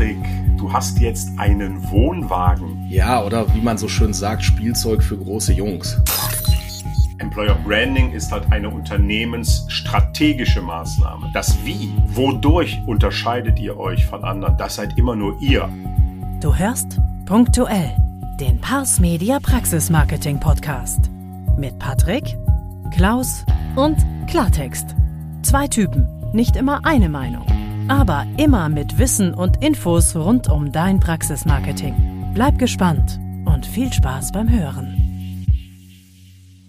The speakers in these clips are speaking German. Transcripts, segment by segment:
Patrick, du hast jetzt einen Wohnwagen. Ja, oder wie man so schön sagt, Spielzeug für große Jungs. Employer Branding ist halt eine unternehmensstrategische Maßnahme. Das Wie, wodurch unterscheidet ihr euch von anderen, das seid immer nur ihr. Du hörst punktuell den Pars Media Praxis Marketing Podcast mit Patrick, Klaus und Klartext. Zwei Typen, nicht immer eine Meinung, aber immer mit Wissen und Infos rund um dein Praxismarketing. Bleib gespannt und viel Spaß beim Hören.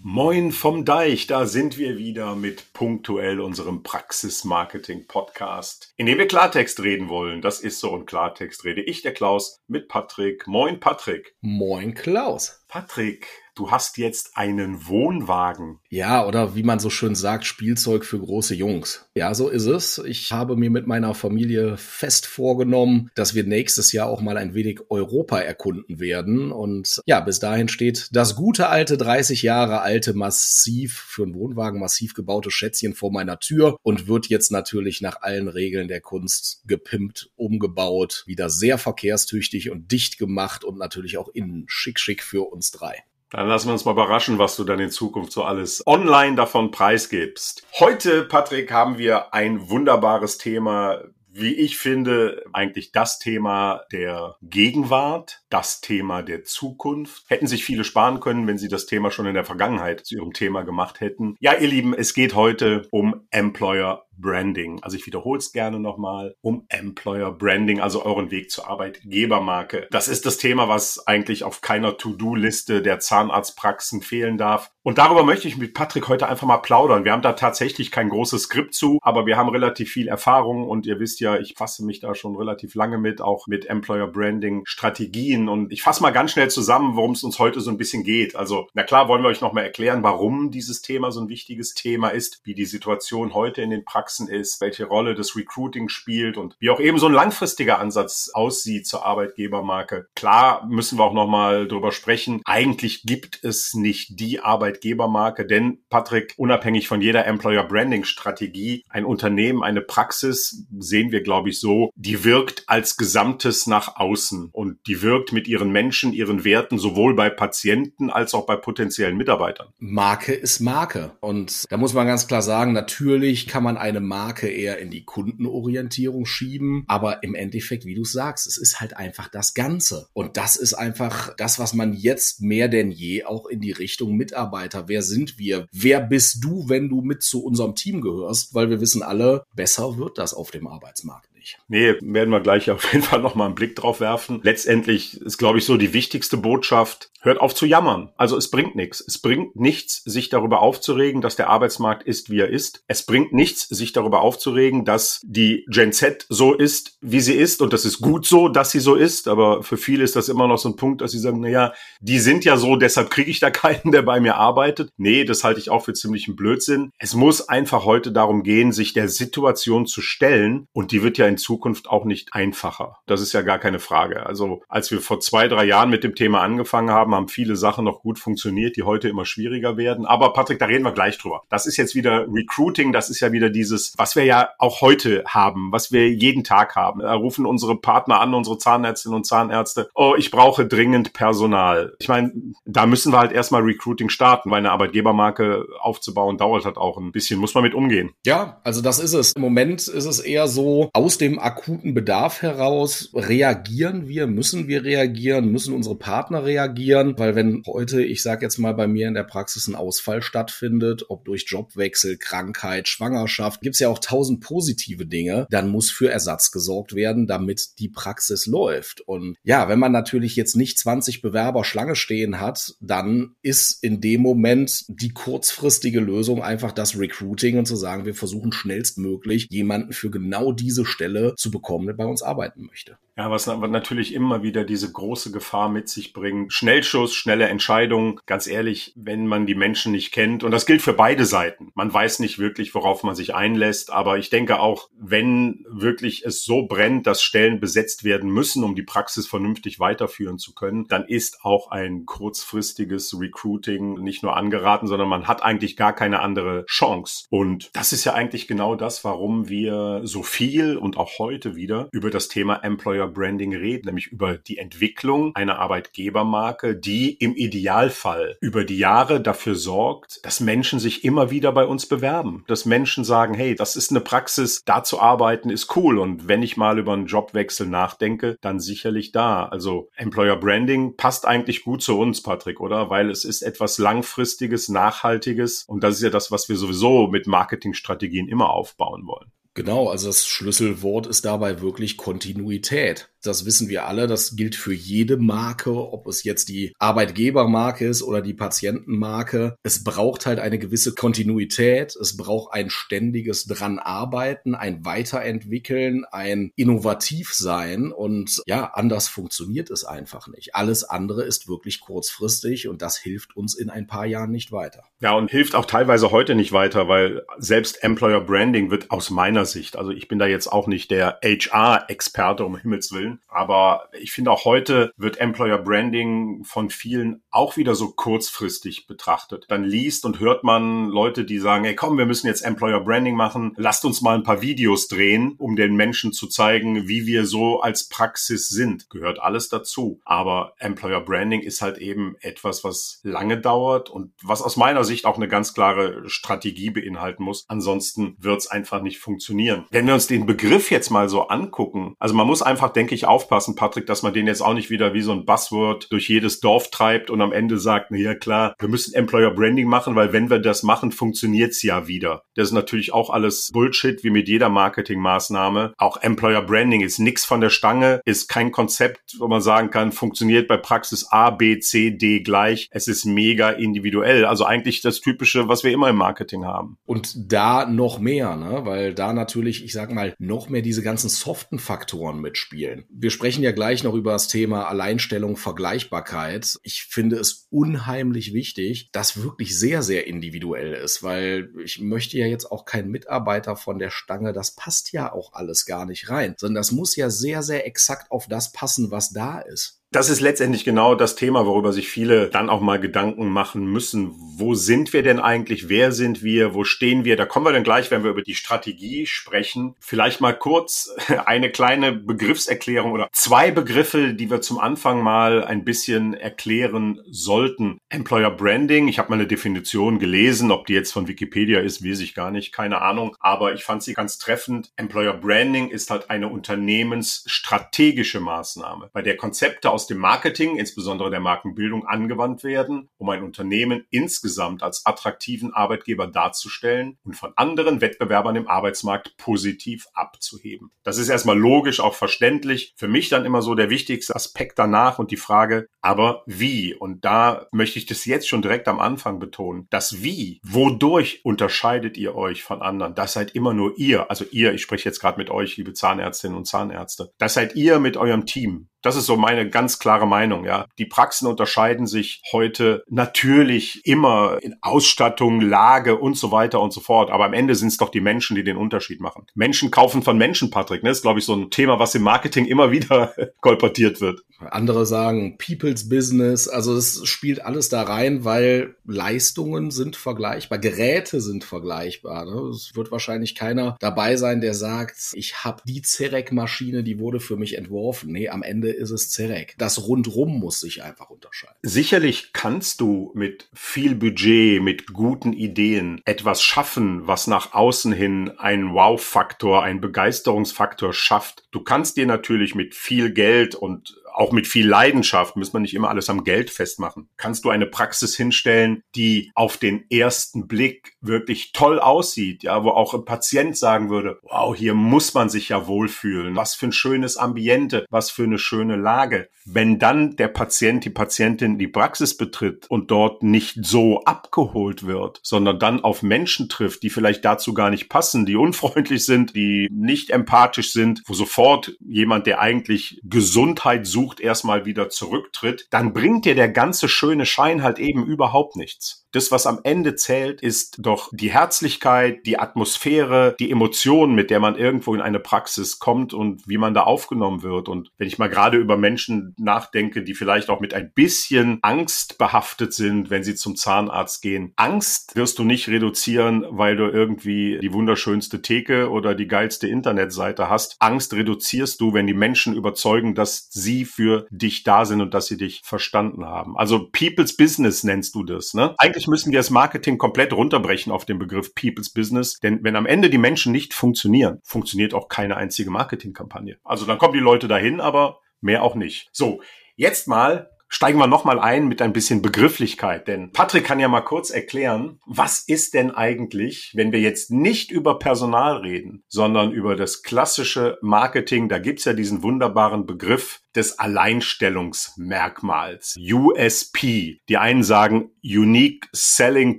Moin vom Deich, da sind wir wieder mit punktuell unserem Praxis-Marketing-Podcast, in dem wir Klartext reden wollen. Das ist so und Klartext rede ich, der Klaus, mit Patrick. Moin Patrick. Moin Klaus. Patrick, du hast jetzt einen Wohnwagen. Ja, oder wie man so schön sagt, Spielzeug für große Jungs. Ja, so ist es. Ich habe mir mit meiner Familie fest vorgenommen, dass wir nächstes Jahr auch mal ein wenig Europa erkunden werden. Und ja, bis dahin steht das gute alte 30 Jahre alte massiv für einen Wohnwagen massiv gebaute Schätzchen vor meiner Tür und wird jetzt natürlich nach allen Regeln der Kunst gepimpt, umgebaut, wieder sehr verkehrstüchtig und dicht gemacht und natürlich auch innen schick schick für uns drei. Dann lassen wir uns mal überraschen, was du dann in Zukunft so alles online davon preisgibst. Heute, Patrick, haben wir ein wunderbares Thema, wie ich finde, eigentlich das Thema der Gegenwart, das Thema der Zukunft. Hätten sich viele sparen können, wenn sie das Thema schon in der Vergangenheit zu ihrem Thema gemacht hätten. Ja, ihr Lieben, es geht heute um Employer Branding. Also ich wiederhole es gerne nochmal, um Employer Branding, also euren Weg zur Arbeitgebermarke. Das ist das Thema, was eigentlich auf keiner To-Do-Liste der Zahnarztpraxen fehlen darf. Und darüber möchte ich mit Patrick heute einfach mal plaudern. Wir haben da tatsächlich kein großes Skript zu, aber wir haben relativ viel Erfahrung und ihr wisst ja, ich fasse mich da schon relativ lange mit, auch mit Employer Branding Strategien. Und ich fasse mal ganz schnell zusammen, worum es uns heute so ein bisschen geht. Also, na klar, wollen wir euch nochmal erklären, warum dieses Thema so ein wichtiges Thema ist, wie die Situation heute in den Praxen ist, welche Rolle das Recruiting spielt und wie auch eben so ein langfristiger Ansatz aussieht zur Arbeitgebermarke. Klar müssen wir auch nochmal drüber sprechen. Eigentlich gibt es nicht die Arbeitgebermarke, denn Patrick, unabhängig von jeder Employer Branding Strategie, ein Unternehmen, eine Praxis, sehen wir, glaube ich, so, die wirkt als Gesamtes nach außen und die wirkt mit ihren Menschen, ihren Werten sowohl bei Patienten als auch bei potenziellen Mitarbeitern. Marke ist Marke. Und da muss man ganz klar sagen, natürlich kann man eine Marke eher in die Kundenorientierung schieben, aber im Endeffekt, wie du sagst, es ist halt einfach das Ganze. Und das ist einfach das, was man jetzt mehr denn je auch in die Richtung Mitarbeiter, wer sind wir? Wer bist du, wenn du mit zu unserem Team gehörst? Weil wir wissen alle, besser wird das auf dem Arbeitsmarkt nicht. Nee, werden wir gleich auf jeden Fall nochmal einen Blick drauf werfen. Letztendlich ist, glaube ich, so die wichtigste Botschaft, hört auf zu jammern. Also es bringt nichts. Es bringt nichts, sich darüber aufzuregen, dass der Arbeitsmarkt ist, wie er ist. Es bringt nichts, sich darüber aufzuregen, dass die Gen Z so ist, wie sie ist. Und das ist gut so, dass sie so ist. Aber für viele ist das immer noch so ein Punkt, dass sie sagen, naja, die sind ja so, deshalb kriege ich da keinen, der bei mir arbeitet. Nee, das halte ich auch für ziemlichen Blödsinn. Es muss einfach heute darum gehen, sich der Situation zu stellen. Und die wird ja in Zukunft auch nicht einfacher. Das ist ja gar keine Frage. Also als wir vor zwei, drei Jahren mit dem Thema angefangen haben, haben viele Sachen noch gut funktioniert, die heute immer schwieriger werden. Aber Patrick, da reden wir gleich drüber. Das ist jetzt wieder Recruiting, das ist ja wieder dieses, was wir ja auch heute haben, was wir jeden Tag haben. Da rufen unsere Partner an, unsere Zahnärztinnen und Zahnärzte, oh, ich brauche dringend Personal. Ich meine, da müssen wir halt erstmal Recruiting starten, weil eine Arbeitgebermarke aufzubauen dauert halt auch ein bisschen, muss man mit umgehen. Ja, also das ist es. Im Moment ist es eher so, aus dem akuten Bedarf heraus reagieren wir, müssen wir reagieren, müssen unsere Partner reagieren, weil wenn heute, ich sage jetzt mal bei mir in der Praxis ein Ausfall stattfindet, ob durch Jobwechsel, Krankheit, Schwangerschaft, gibt's ja auch tausend positive Dinge, dann muss für Ersatz gesorgt werden, damit die Praxis läuft. Und ja, wenn man natürlich jetzt nicht 20 Bewerber Schlange stehen hat, dann ist in dem Moment die kurzfristige Lösung einfach das Recruiting und zu sagen, wir versuchen schnellstmöglich jemanden für genau diese Stelle zu bekommen, der bei uns arbeiten möchte. Ja, was natürlich immer wieder diese große Gefahr mit sich bringt. Schnellschuss, schnelle Entscheidung. Ganz ehrlich, wenn man die Menschen nicht kennt, und das gilt für beide Seiten. Man weiß nicht wirklich, worauf man sich einlässt, aber ich denke auch, wenn wirklich es so brennt, dass Stellen besetzt werden müssen, um die Praxis vernünftig weiterführen zu können, dann ist auch ein kurzfristiges Recruiting nicht nur angeraten, sondern man hat eigentlich gar keine andere Chance. Und das ist ja eigentlich genau das, warum wir so viel und auch heute wieder über das Thema Employer Branding reden, nämlich über die Entwicklung einer Arbeitgebermarke, die im Idealfall über die Jahre dafür sorgt, dass Menschen sich immer wieder bei uns bewerben, dass Menschen sagen, hey, das ist eine Praxis, da zu arbeiten ist cool und wenn ich mal über einen Jobwechsel nachdenke, dann sicherlich da. Also Employer Branding passt eigentlich gut zu uns, Patrick, oder? Weil es ist etwas langfristiges, nachhaltiges und das ist ja das, was wir sowieso mit Marketingstrategien immer aufbauen wollen. Genau, also das Schlüsselwort ist dabei wirklich Kontinuität. Das wissen wir alle. Das gilt für jede Marke, ob es jetzt die Arbeitgebermarke ist oder die Patientenmarke. Es braucht halt eine gewisse Kontinuität. Es braucht ein ständiges dran arbeiten, ein Weiterentwickeln, ein innovativ sein. Und ja, anders funktioniert es einfach nicht. Alles andere ist wirklich kurzfristig und das hilft uns in ein paar Jahren nicht weiter. Ja, und hilft auch teilweise heute nicht weiter, weil selbst Employer Branding wird aus meiner Sicht, also ich bin da jetzt auch nicht der HR-Experte um Himmels Willen, aber ich finde auch heute wird Employer Branding von vielen auch wieder so kurzfristig betrachtet. Dann liest und hört man Leute, die sagen, hey komm, wir müssen jetzt Employer Branding machen, lasst uns mal ein paar Videos drehen, um den Menschen zu zeigen, wie wir so als Praxis sind. Gehört alles dazu. Aber Employer Branding ist halt eben etwas, was lange dauert und was aus meiner Sicht auch eine ganz klare Strategie beinhalten muss. Ansonsten wird es einfach nicht funktionieren. Wenn wir uns den Begriff jetzt mal so angucken, also man muss einfach, denke ich, ich, aufpassen, Patrick, dass man den jetzt auch nicht wieder wie so ein Buzzword durch jedes Dorf treibt und am Ende sagt, na ja klar, wir müssen Employer Branding machen, weil wenn wir das machen, funktioniert's ja wieder. Das ist natürlich auch alles Bullshit, wie mit jeder Marketingmaßnahme. Auch Employer Branding ist nix von der Stange, ist kein Konzept, wo man sagen kann, funktioniert bei Praxis A, B, C, D gleich. Es ist mega individuell. Also eigentlich das Typische, was wir immer im Marketing haben. Und da noch mehr, ne? weil da natürlich, ich sag mal, noch mehr diese ganzen soften Faktoren mitspielen. Wir sprechen ja gleich noch über das Thema Alleinstellung, Vergleichbarkeit. Ich finde es unheimlich wichtig, dass wirklich sehr, sehr individuell ist, weil ich möchte ja jetzt auch keinen Mitarbeiter von der Stange, das passt ja auch alles gar nicht rein, sondern das muss ja sehr, sehr exakt auf das passen, was da ist. Das ist letztendlich genau das Thema, worüber sich viele dann auch mal Gedanken machen müssen. Wo sind wir denn eigentlich? Wer sind wir? Wo stehen wir? Da kommen wir dann gleich, wenn wir über die Strategie sprechen. Vielleicht mal kurz eine kleine Begriffserklärung oder zwei Begriffe, die wir zum Anfang mal ein bisschen erklären sollten. Employer Branding. Ich habe mal eine Definition gelesen. Ob die jetzt von Wikipedia ist, weiß ich gar nicht. Keine Ahnung. Aber ich fand sie ganz treffend. Employer Branding ist halt eine unternehmensstrategische Maßnahme, bei der Konzepte aus aus dem Marketing, insbesondere der Markenbildung, angewandt werden, um ein Unternehmen insgesamt als attraktiven Arbeitgeber darzustellen und von anderen Wettbewerbern im Arbeitsmarkt positiv abzuheben. Das ist erstmal logisch, auch verständlich. Für mich dann immer so der wichtigste Aspekt danach und die Frage, aber wie? Und da möchte ich das jetzt schon direkt am Anfang betonen. Das Wie, wodurch unterscheidet ihr euch von anderen? Das seid immer nur ihr. Also ihr, ich spreche jetzt gerade mit euch, liebe Zahnärztinnen und Zahnärzte. Das seid ihr mit eurem Team. Das ist so meine ganz klare Meinung, ja. Die Praxen unterscheiden sich heute natürlich immer in Ausstattung, Lage und so weiter und so fort. Aber am Ende sind es doch die Menschen, die den Unterschied machen. Menschen kaufen von Menschen, Patrick. Ne? Das ist, glaube ich, so ein Thema, was im Marketing immer wieder kolportiert wird. Andere sagen People's Business. Also es spielt alles da rein, weil Leistungen sind vergleichbar, Geräte sind vergleichbar. Ne? Es wird wahrscheinlich keiner dabei sein, der sagt, ich habe die Zerek-Maschine, die wurde für mich entworfen. Nee, am Ende ist es Zerek. Das Rundrum muss sich einfach unterscheiden. Sicherlich kannst du mit viel Budget, mit guten Ideen etwas schaffen, was nach außen hin einen Wow-Faktor, einen Begeisterungsfaktor schafft. Du kannst dir natürlich mit viel Geld und auch mit viel Leidenschaft, muss man nicht immer alles am Geld festmachen. Kannst du eine Praxis hinstellen, die auf den ersten Blick wirklich toll aussieht, ja, wo auch ein Patient sagen würde, wow, hier muss man sich ja wohlfühlen. Was für ein schönes Ambiente, was für eine schöne Lage. Wenn dann der Patient, die Patientin die Praxis betritt und dort nicht so abgeholt wird, sondern dann auf Menschen trifft, die vielleicht dazu gar nicht passen, die unfreundlich sind, die nicht empathisch sind, wo sofort jemand, der eigentlich Gesundheit sucht, sucht, erstmal wieder zurücktritt, dann bringt dir der ganze schöne Schein halt eben überhaupt nichts. Das, was am Ende zählt, ist doch die Herzlichkeit, die Atmosphäre, die Emotionen, mit der man irgendwo in eine Praxis kommt und wie man da aufgenommen wird. Und wenn ich mal gerade über Menschen nachdenke, die vielleicht auch mit ein bisschen Angst behaftet sind, wenn sie zum Zahnarzt gehen. Angst wirst du nicht reduzieren, weil du irgendwie die wunderschönste Theke oder die geilste Internetseite hast. Angst reduzierst du, wenn die Menschen überzeugen, dass sie für dich da sind und dass sie dich verstanden haben. Also People's Business nennst du das. Ne? Eigentlich müssen wir das Marketing komplett runterbrechen auf den Begriff People's Business, denn wenn am Ende die Menschen nicht funktionieren, funktioniert auch keine einzige Marketingkampagne. Also dann kommen die Leute dahin, aber mehr auch nicht. So, jetzt mal steigen wir nochmal ein mit ein bisschen Begrifflichkeit, denn Patrick kann ja mal kurz erklären, was ist denn eigentlich, wenn wir jetzt nicht über Personal reden, sondern über das klassische Marketing, da gibt's ja diesen wunderbaren Begriff des Alleinstellungsmerkmals, USP. Die einen sagen Unique Selling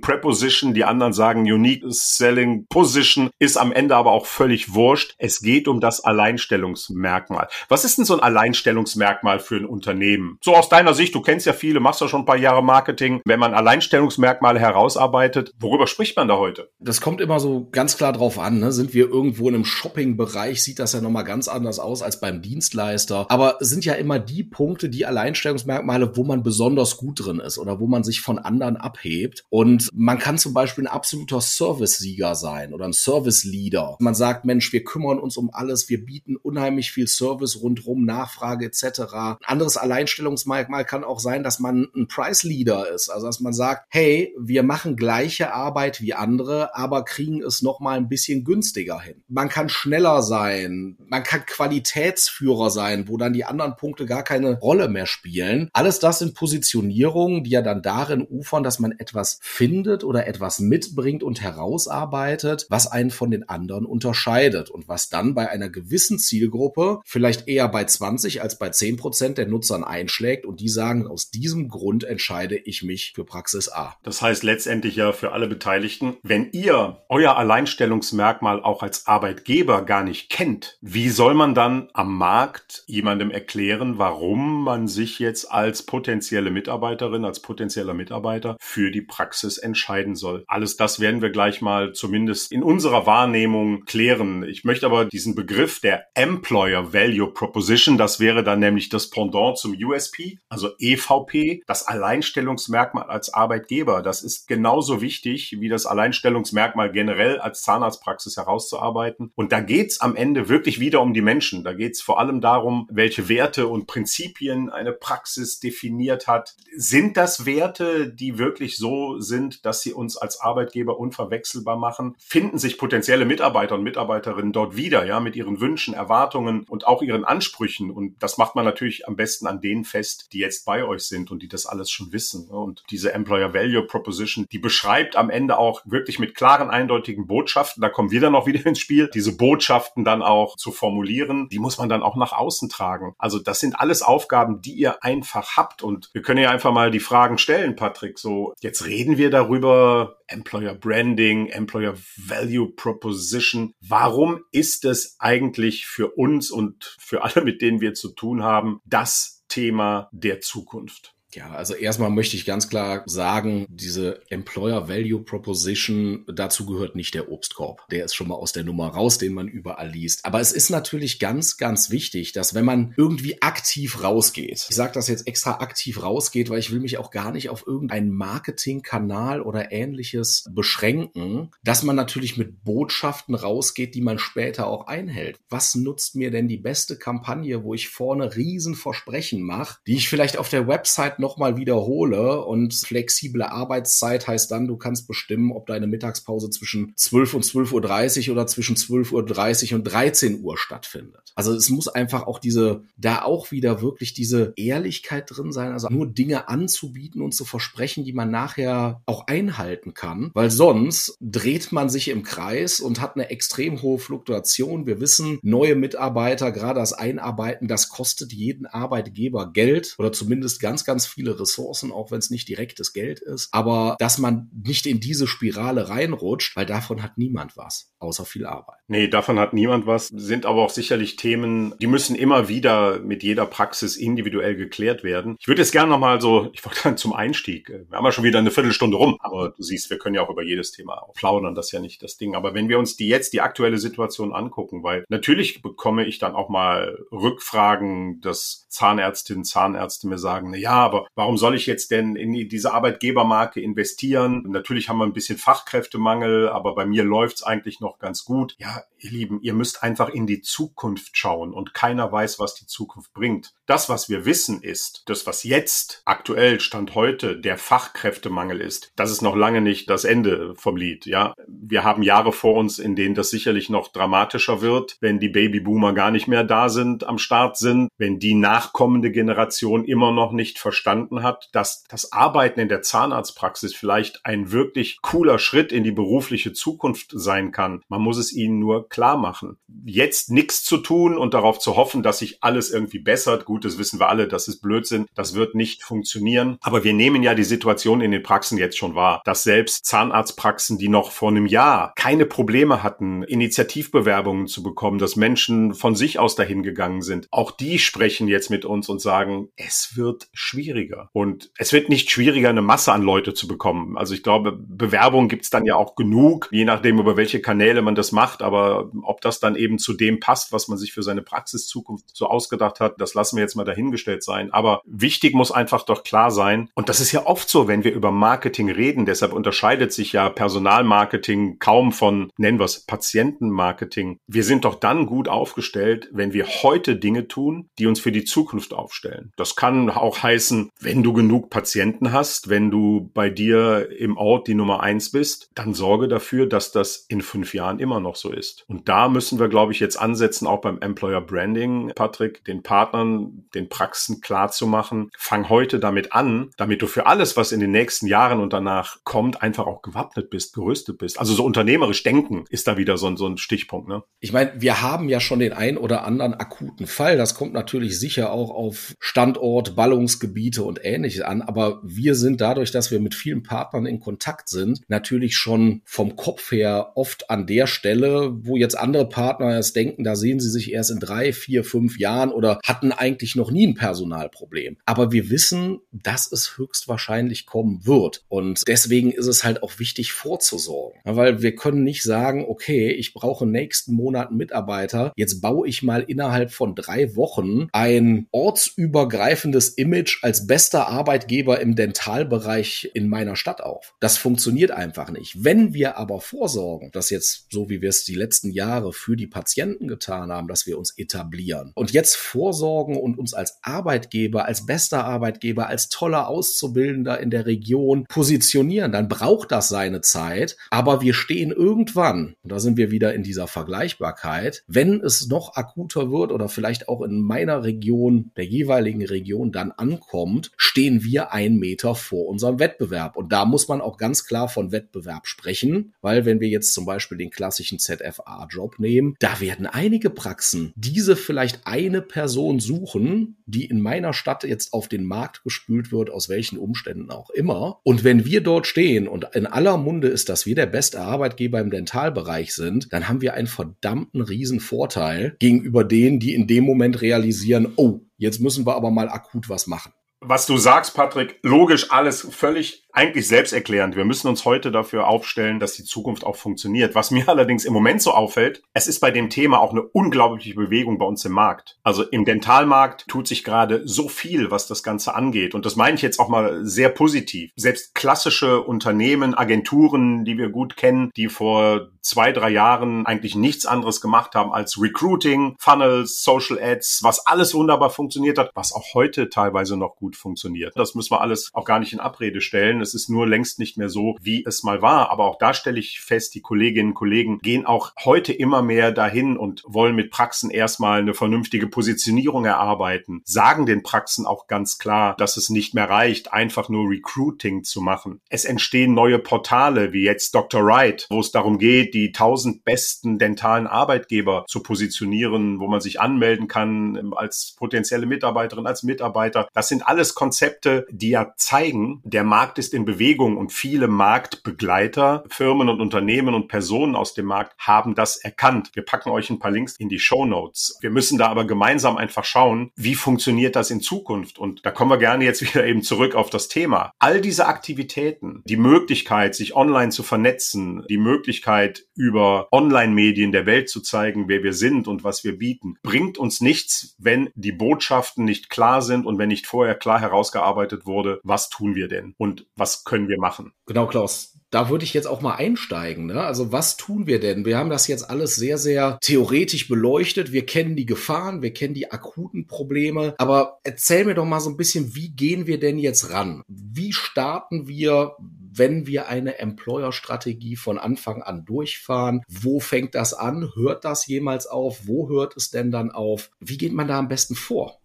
Preposition, die anderen sagen Unique Selling Position, ist am Ende aber auch völlig wurscht. Es geht um das Alleinstellungsmerkmal. Was ist denn so ein Alleinstellungsmerkmal für ein Unternehmen? So aus deiner Sicht, du kennst ja viele, machst ja schon ein paar Jahre Marketing. Wenn man Alleinstellungsmerkmale herausarbeitet, worüber spricht man da heute? Das kommt immer so ganz klar drauf an. Ne? Sind wir irgendwo in einem Shopping-Bereich, sieht das ja nochmal ganz anders aus als beim Dienstleister. Aber sind ja immer die Punkte, die Alleinstellungsmerkmale, wo man besonders gut drin ist oder wo man sich von anderen abhebt. Und man kann zum Beispiel ein absoluter Service-Sieger sein oder ein Service-Leader. Man sagt, Mensch, wir kümmern uns um alles, wir bieten unheimlich viel Service rundrum, Nachfrage etc. Ein anderes Alleinstellungsmerkmal kann auch sein, dass man ein Price-Leader ist. Also dass man sagt, hey, wir machen gleiche Arbeit wie andere, aber kriegen es noch mal ein bisschen günstiger hin. Man kann schneller sein, man kann Qualitätsführer sein, wo dann die anderen Punkte gar keine Rolle mehr spielen. Alles das sind Positionierungen, die ja dann darin ufern, dass man etwas findet oder etwas mitbringt und herausarbeitet, was einen von den anderen unterscheidet und was dann bei einer gewissen Zielgruppe vielleicht eher bei 20 als bei 10 Prozent der Nutzern einschlägt und die sagen, aus diesem Grund entscheide ich mich für Praxis A. Das heißt letztendlich ja für alle Beteiligten, wenn ihr euer Alleinstellungsmerkmal auch als Arbeitgeber gar nicht kennt, wie soll man dann am Markt jemandem erklären, erklären, warum man sich jetzt als potenzielle Mitarbeiterin, als potenzieller Mitarbeiter für die Praxis entscheiden soll. Alles das werden wir gleich mal zumindest in unserer Wahrnehmung klären. Ich möchte aber diesen Begriff der Employer Value Proposition, das wäre dann nämlich das Pendant zum USP, also EVP, das Alleinstellungsmerkmal als Arbeitgeber. Das ist genauso wichtig wie das Alleinstellungsmerkmal generell als Zahnarztpraxis herauszuarbeiten. Und da geht's am Ende wirklich wieder um die Menschen. Da geht's vor allem darum, welche Werte und Prinzipien eine Praxis definiert hat. Sind das Werte, die wirklich so sind, dass sie uns als Arbeitgeber unverwechselbar machen? Finden sich potenzielle Mitarbeiter und Mitarbeiterinnen dort wieder, ja, mit ihren Wünschen, Erwartungen und auch ihren Ansprüchen? Und das macht man natürlich am besten an denen fest, die jetzt bei euch sind und die das alles schon wissen. Und diese Employer Value Proposition, die beschreibt am Ende auch wirklich mit klaren, eindeutigen Botschaften, da kommen wir dann auch wieder ins Spiel, diese Botschaften dann auch zu formulieren, die muss man dann auch nach außen tragen. Also das sind alles Aufgaben, die ihr einfach habt. Und wir können ja einfach mal die Fragen stellen, Patrick. So, jetzt reden wir darüber, Employer Branding, Employer Value Proposition. Warum ist es eigentlich für uns und für alle, mit denen wir zu tun haben, das Thema der Zukunft? Ja, also erstmal möchte ich ganz klar sagen, diese Employer Value Proposition, dazu gehört nicht der Obstkorb. Der ist schon mal aus der Nummer raus, den man überall liest. Aber es ist natürlich ganz, ganz wichtig, dass wenn man irgendwie aktiv rausgeht, ich sage das jetzt extra aktiv rausgeht, weil ich will mich auch gar nicht auf irgendeinen Marketingkanal oder ähnliches beschränken, dass man natürlich mit Botschaften rausgeht, die man später auch einhält. Was nutzt mir denn die beste Kampagne, wo ich vorne Riesenversprechen mache, die ich vielleicht auf der Website nochmal wiederhole. Und flexible Arbeitszeit heißt dann, du kannst bestimmen, ob deine Mittagspause zwischen 12 und 12.30 Uhr oder zwischen 12.30 Uhr und 13 Uhr stattfindet. Also es muss einfach auch diese, da auch wieder wirklich diese Ehrlichkeit drin sein, also nur Dinge anzubieten und zu versprechen, die man nachher auch einhalten kann, weil sonst dreht man sich im Kreis und hat eine extrem hohe Fluktuation. Wir wissen, neue Mitarbeiter, gerade das Einarbeiten, das kostet jeden Arbeitgeber Geld oder zumindest ganz, ganz viele Ressourcen, auch wenn es nicht direktes Geld ist. Aber dass man nicht in diese Spirale reinrutscht, weil davon hat niemand was. Außer viel Arbeit. Nee, davon hat niemand was, sind aber auch sicherlich Themen, die müssen immer wieder mit jeder Praxis individuell geklärt werden. Ich würde jetzt gerne nochmal so, ich wollte dann zum Einstieg, wir haben ja schon wieder eine Viertelstunde rum, aber du siehst, wir können ja auch über jedes Thema plaudern, das ist ja nicht das Ding. Aber wenn wir uns die jetzt die aktuelle Situation angucken, weil natürlich bekomme ich dann auch mal Rückfragen, dass Zahnärztinnen, Zahnärzte mir sagen, na ja, aber warum soll ich jetzt denn in diese Arbeitgebermarke investieren? Natürlich haben wir ein bisschen Fachkräftemangel, aber bei mir läuft's eigentlich noch ganz gut. Ja, ihr Lieben, ihr müsst einfach in die Zukunft schauen und keiner weiß, was die Zukunft bringt. Das, was wir wissen, ist, das, was jetzt aktuell Stand heute der Fachkräftemangel ist, das ist noch lange nicht das Ende vom Lied. Ja, wir haben Jahre vor uns, in denen das sicherlich noch dramatischer wird, wenn die Babyboomer gar nicht mehr da sind, am Start sind, wenn die nachkommende Generation immer noch nicht verstanden hat, dass das Arbeiten in der Zahnarztpraxis vielleicht ein wirklich cooler Schritt in die berufliche Zukunft sein kann. Man muss es ihnen nur klar machen. Jetzt nichts zu tun und darauf zu hoffen, dass sich alles irgendwie bessert. Gut, das wissen wir alle, das ist Blödsinn. Das wird nicht funktionieren. Aber wir nehmen ja die Situation in den Praxen jetzt schon wahr, dass selbst Zahnarztpraxen, die noch vor einem Jahr keine Probleme hatten, Initiativbewerbungen zu bekommen, dass Menschen von sich aus dahin gegangen sind, auch die sprechen jetzt mit uns und sagen, es wird schwieriger. Und es wird nicht schwieriger, eine Masse an Leute zu bekommen. Also ich glaube, Bewerbungen gibt es dann ja auch genug, je nachdem, über welche Kanäle man das macht. Aber ob das dann eben zu dem passt, was man sich für seine Praxiszukunft so ausgedacht hat, das lassen wir jetzt mal dahingestellt sein. Aber wichtig muss einfach doch klar sein, und das ist ja oft so, wenn wir über Marketing reden, deshalb unterscheidet sich ja Personalmarketing kaum von, nennen wir es, Patientenmarketing. Wir sind doch dann gut aufgestellt, wenn wir heute Dinge tun, die uns für die Zukunft aufstellen. Das kann auch heißen, wenn du genug Patienten hast, wenn du bei dir im Ort die Nummer eins bist, dann sorge dafür, dass das in fünf Jahren immer noch so ist. Und da müssen wir, glaube ich, jetzt ansetzen, auch beim Employer Branding, Patrick, den Partnern, den Praxen klar zu machen. Fang heute damit an, damit du für alles, was in den nächsten Jahren und danach kommt, einfach auch gewappnet bist, gerüstet bist. Also so unternehmerisch denken ist da wieder so ein, so ein Stichpunkt. Ne? Ich meine, wir haben ja schon den ein oder anderen akuten Fall. Das kommt natürlich sicher auch auf Standort, Ballungsgebiete und ähnliches an. Aber wir sind dadurch, dass wir mit vielen Partnern in Kontakt sind, natürlich schon vom Kopf her oft an der Stelle, wo jetzt andere Partner erst denken, da sehen sie sich erst in drei, vier, fünf Jahren oder hatten eigentlich noch nie ein Personalproblem. Aber wir wissen, dass es höchstwahrscheinlich kommen wird. Und deswegen ist es halt auch wichtig vorzusorgen. weil wir können nicht sagen, okay, ich brauche nächsten Monat Mitarbeiter. Jetzt baue ich mal innerhalb von drei Wochen ein ortsübergreifendes Image als bester Arbeitgeber im Dentalbereich in meiner Stadt auf. Das funktioniert einfach nicht. Wenn wir aber vorsorgen, dass jetzt, so wie wir es die letzten Jahre für die Patienten getan haben, dass wir uns etablieren und jetzt vorsorgen und uns als Arbeitgeber, als bester Arbeitgeber, als toller Auszubildender in der Region positionieren, dann braucht das seine Zeit. Aber wir stehen irgendwann, und da sind wir wieder in dieser Vergleichbarkeit, wenn es noch akuter wird oder vielleicht auch in meiner Region, der jeweiligen Region dann ankommt, stehen wir ein Meter vor unserem Wettbewerb. Und da muss man auch ganz klar von Wettbewerb sprechen, weil wenn wir jetzt zum Beispiel den klassischen ZFA job nehmen, da werden einige Praxen diese vielleicht eine Person suchen, die in meiner Stadt jetzt auf den Markt gespült wird, aus welchen Umständen auch immer. Und wenn wir dort stehen und in aller Munde ist, dass wir der beste Arbeitgeber im Dentalbereich sind, dann haben wir einen verdammten riesen Vorteil gegenüber denen, die in dem Moment realisieren, oh, jetzt müssen wir aber mal akut was machen. Was du sagst, Patrick, logisch alles völlig eigentlich selbsterklärend. Wir müssen uns heute dafür aufstellen, dass die Zukunft auch funktioniert. Was mir allerdings im Moment so auffällt, es ist bei dem Thema auch eine unglaubliche Bewegung bei uns im Markt. Also im Dentalmarkt tut sich gerade so viel, was das Ganze angeht. Und das meine ich jetzt auch mal sehr positiv. Selbst klassische Unternehmen, Agenturen, die wir gut kennen, die vor zwei, drei Jahren eigentlich nichts anderes gemacht haben als Recruiting, Funnels, Social Ads, was alles wunderbar funktioniert hat, was auch heute teilweise noch gut funktioniert. Das müssen wir alles auch gar nicht in Abrede stellen. Es ist nur längst nicht mehr so, wie es mal war. Aber auch da stelle ich fest, die Kolleginnen und Kollegen gehen auch heute immer mehr dahin und wollen mit Praxen erstmal eine vernünftige Positionierung erarbeiten, sagen den Praxen auch ganz klar, dass es nicht mehr reicht, einfach nur Recruiting zu machen. Es entstehen neue Portale, wie jetzt Dr. Wright, wo es darum geht, die 1000 besten dentalen Arbeitgeber zu positionieren, wo man sich anmelden kann als potenzielle Mitarbeiterin, als Mitarbeiter. Das sind alles alles Konzepte, die ja zeigen, der Markt ist in Bewegung und viele Marktbegleiter, Firmen und Unternehmen und Personen aus dem Markt haben das erkannt. Wir packen euch ein paar Links in die Show Notes. Wir müssen da aber gemeinsam einfach schauen, wie funktioniert das in Zukunft? Und da kommen wir gerne jetzt wieder eben zurück auf das Thema. All diese Aktivitäten, die Möglichkeit, sich online zu vernetzen, die Möglichkeit, über Online-Medien der Welt zu zeigen, wer wir sind und was wir bieten, bringt uns nichts, wenn die Botschaften nicht klar sind und wenn nicht vorher klar herausgearbeitet wurde, was tun wir denn und was können wir machen. Genau, Klaus da würde ich jetzt auch mal einsteigen. Ne? Also was tun wir denn? Wir haben das jetzt alles sehr, sehr theoretisch beleuchtet. Wir kennen die Gefahren, wir kennen die akuten Probleme. Aber erzähl mir doch mal so ein bisschen, wie gehen wir denn jetzt ran? Wie starten wir, wenn wir eine Employer-Strategie von Anfang an durchfahren? Wo fängt das an? Hört das jemals auf? Wo hört es denn dann auf? Wie geht man da am besten vor?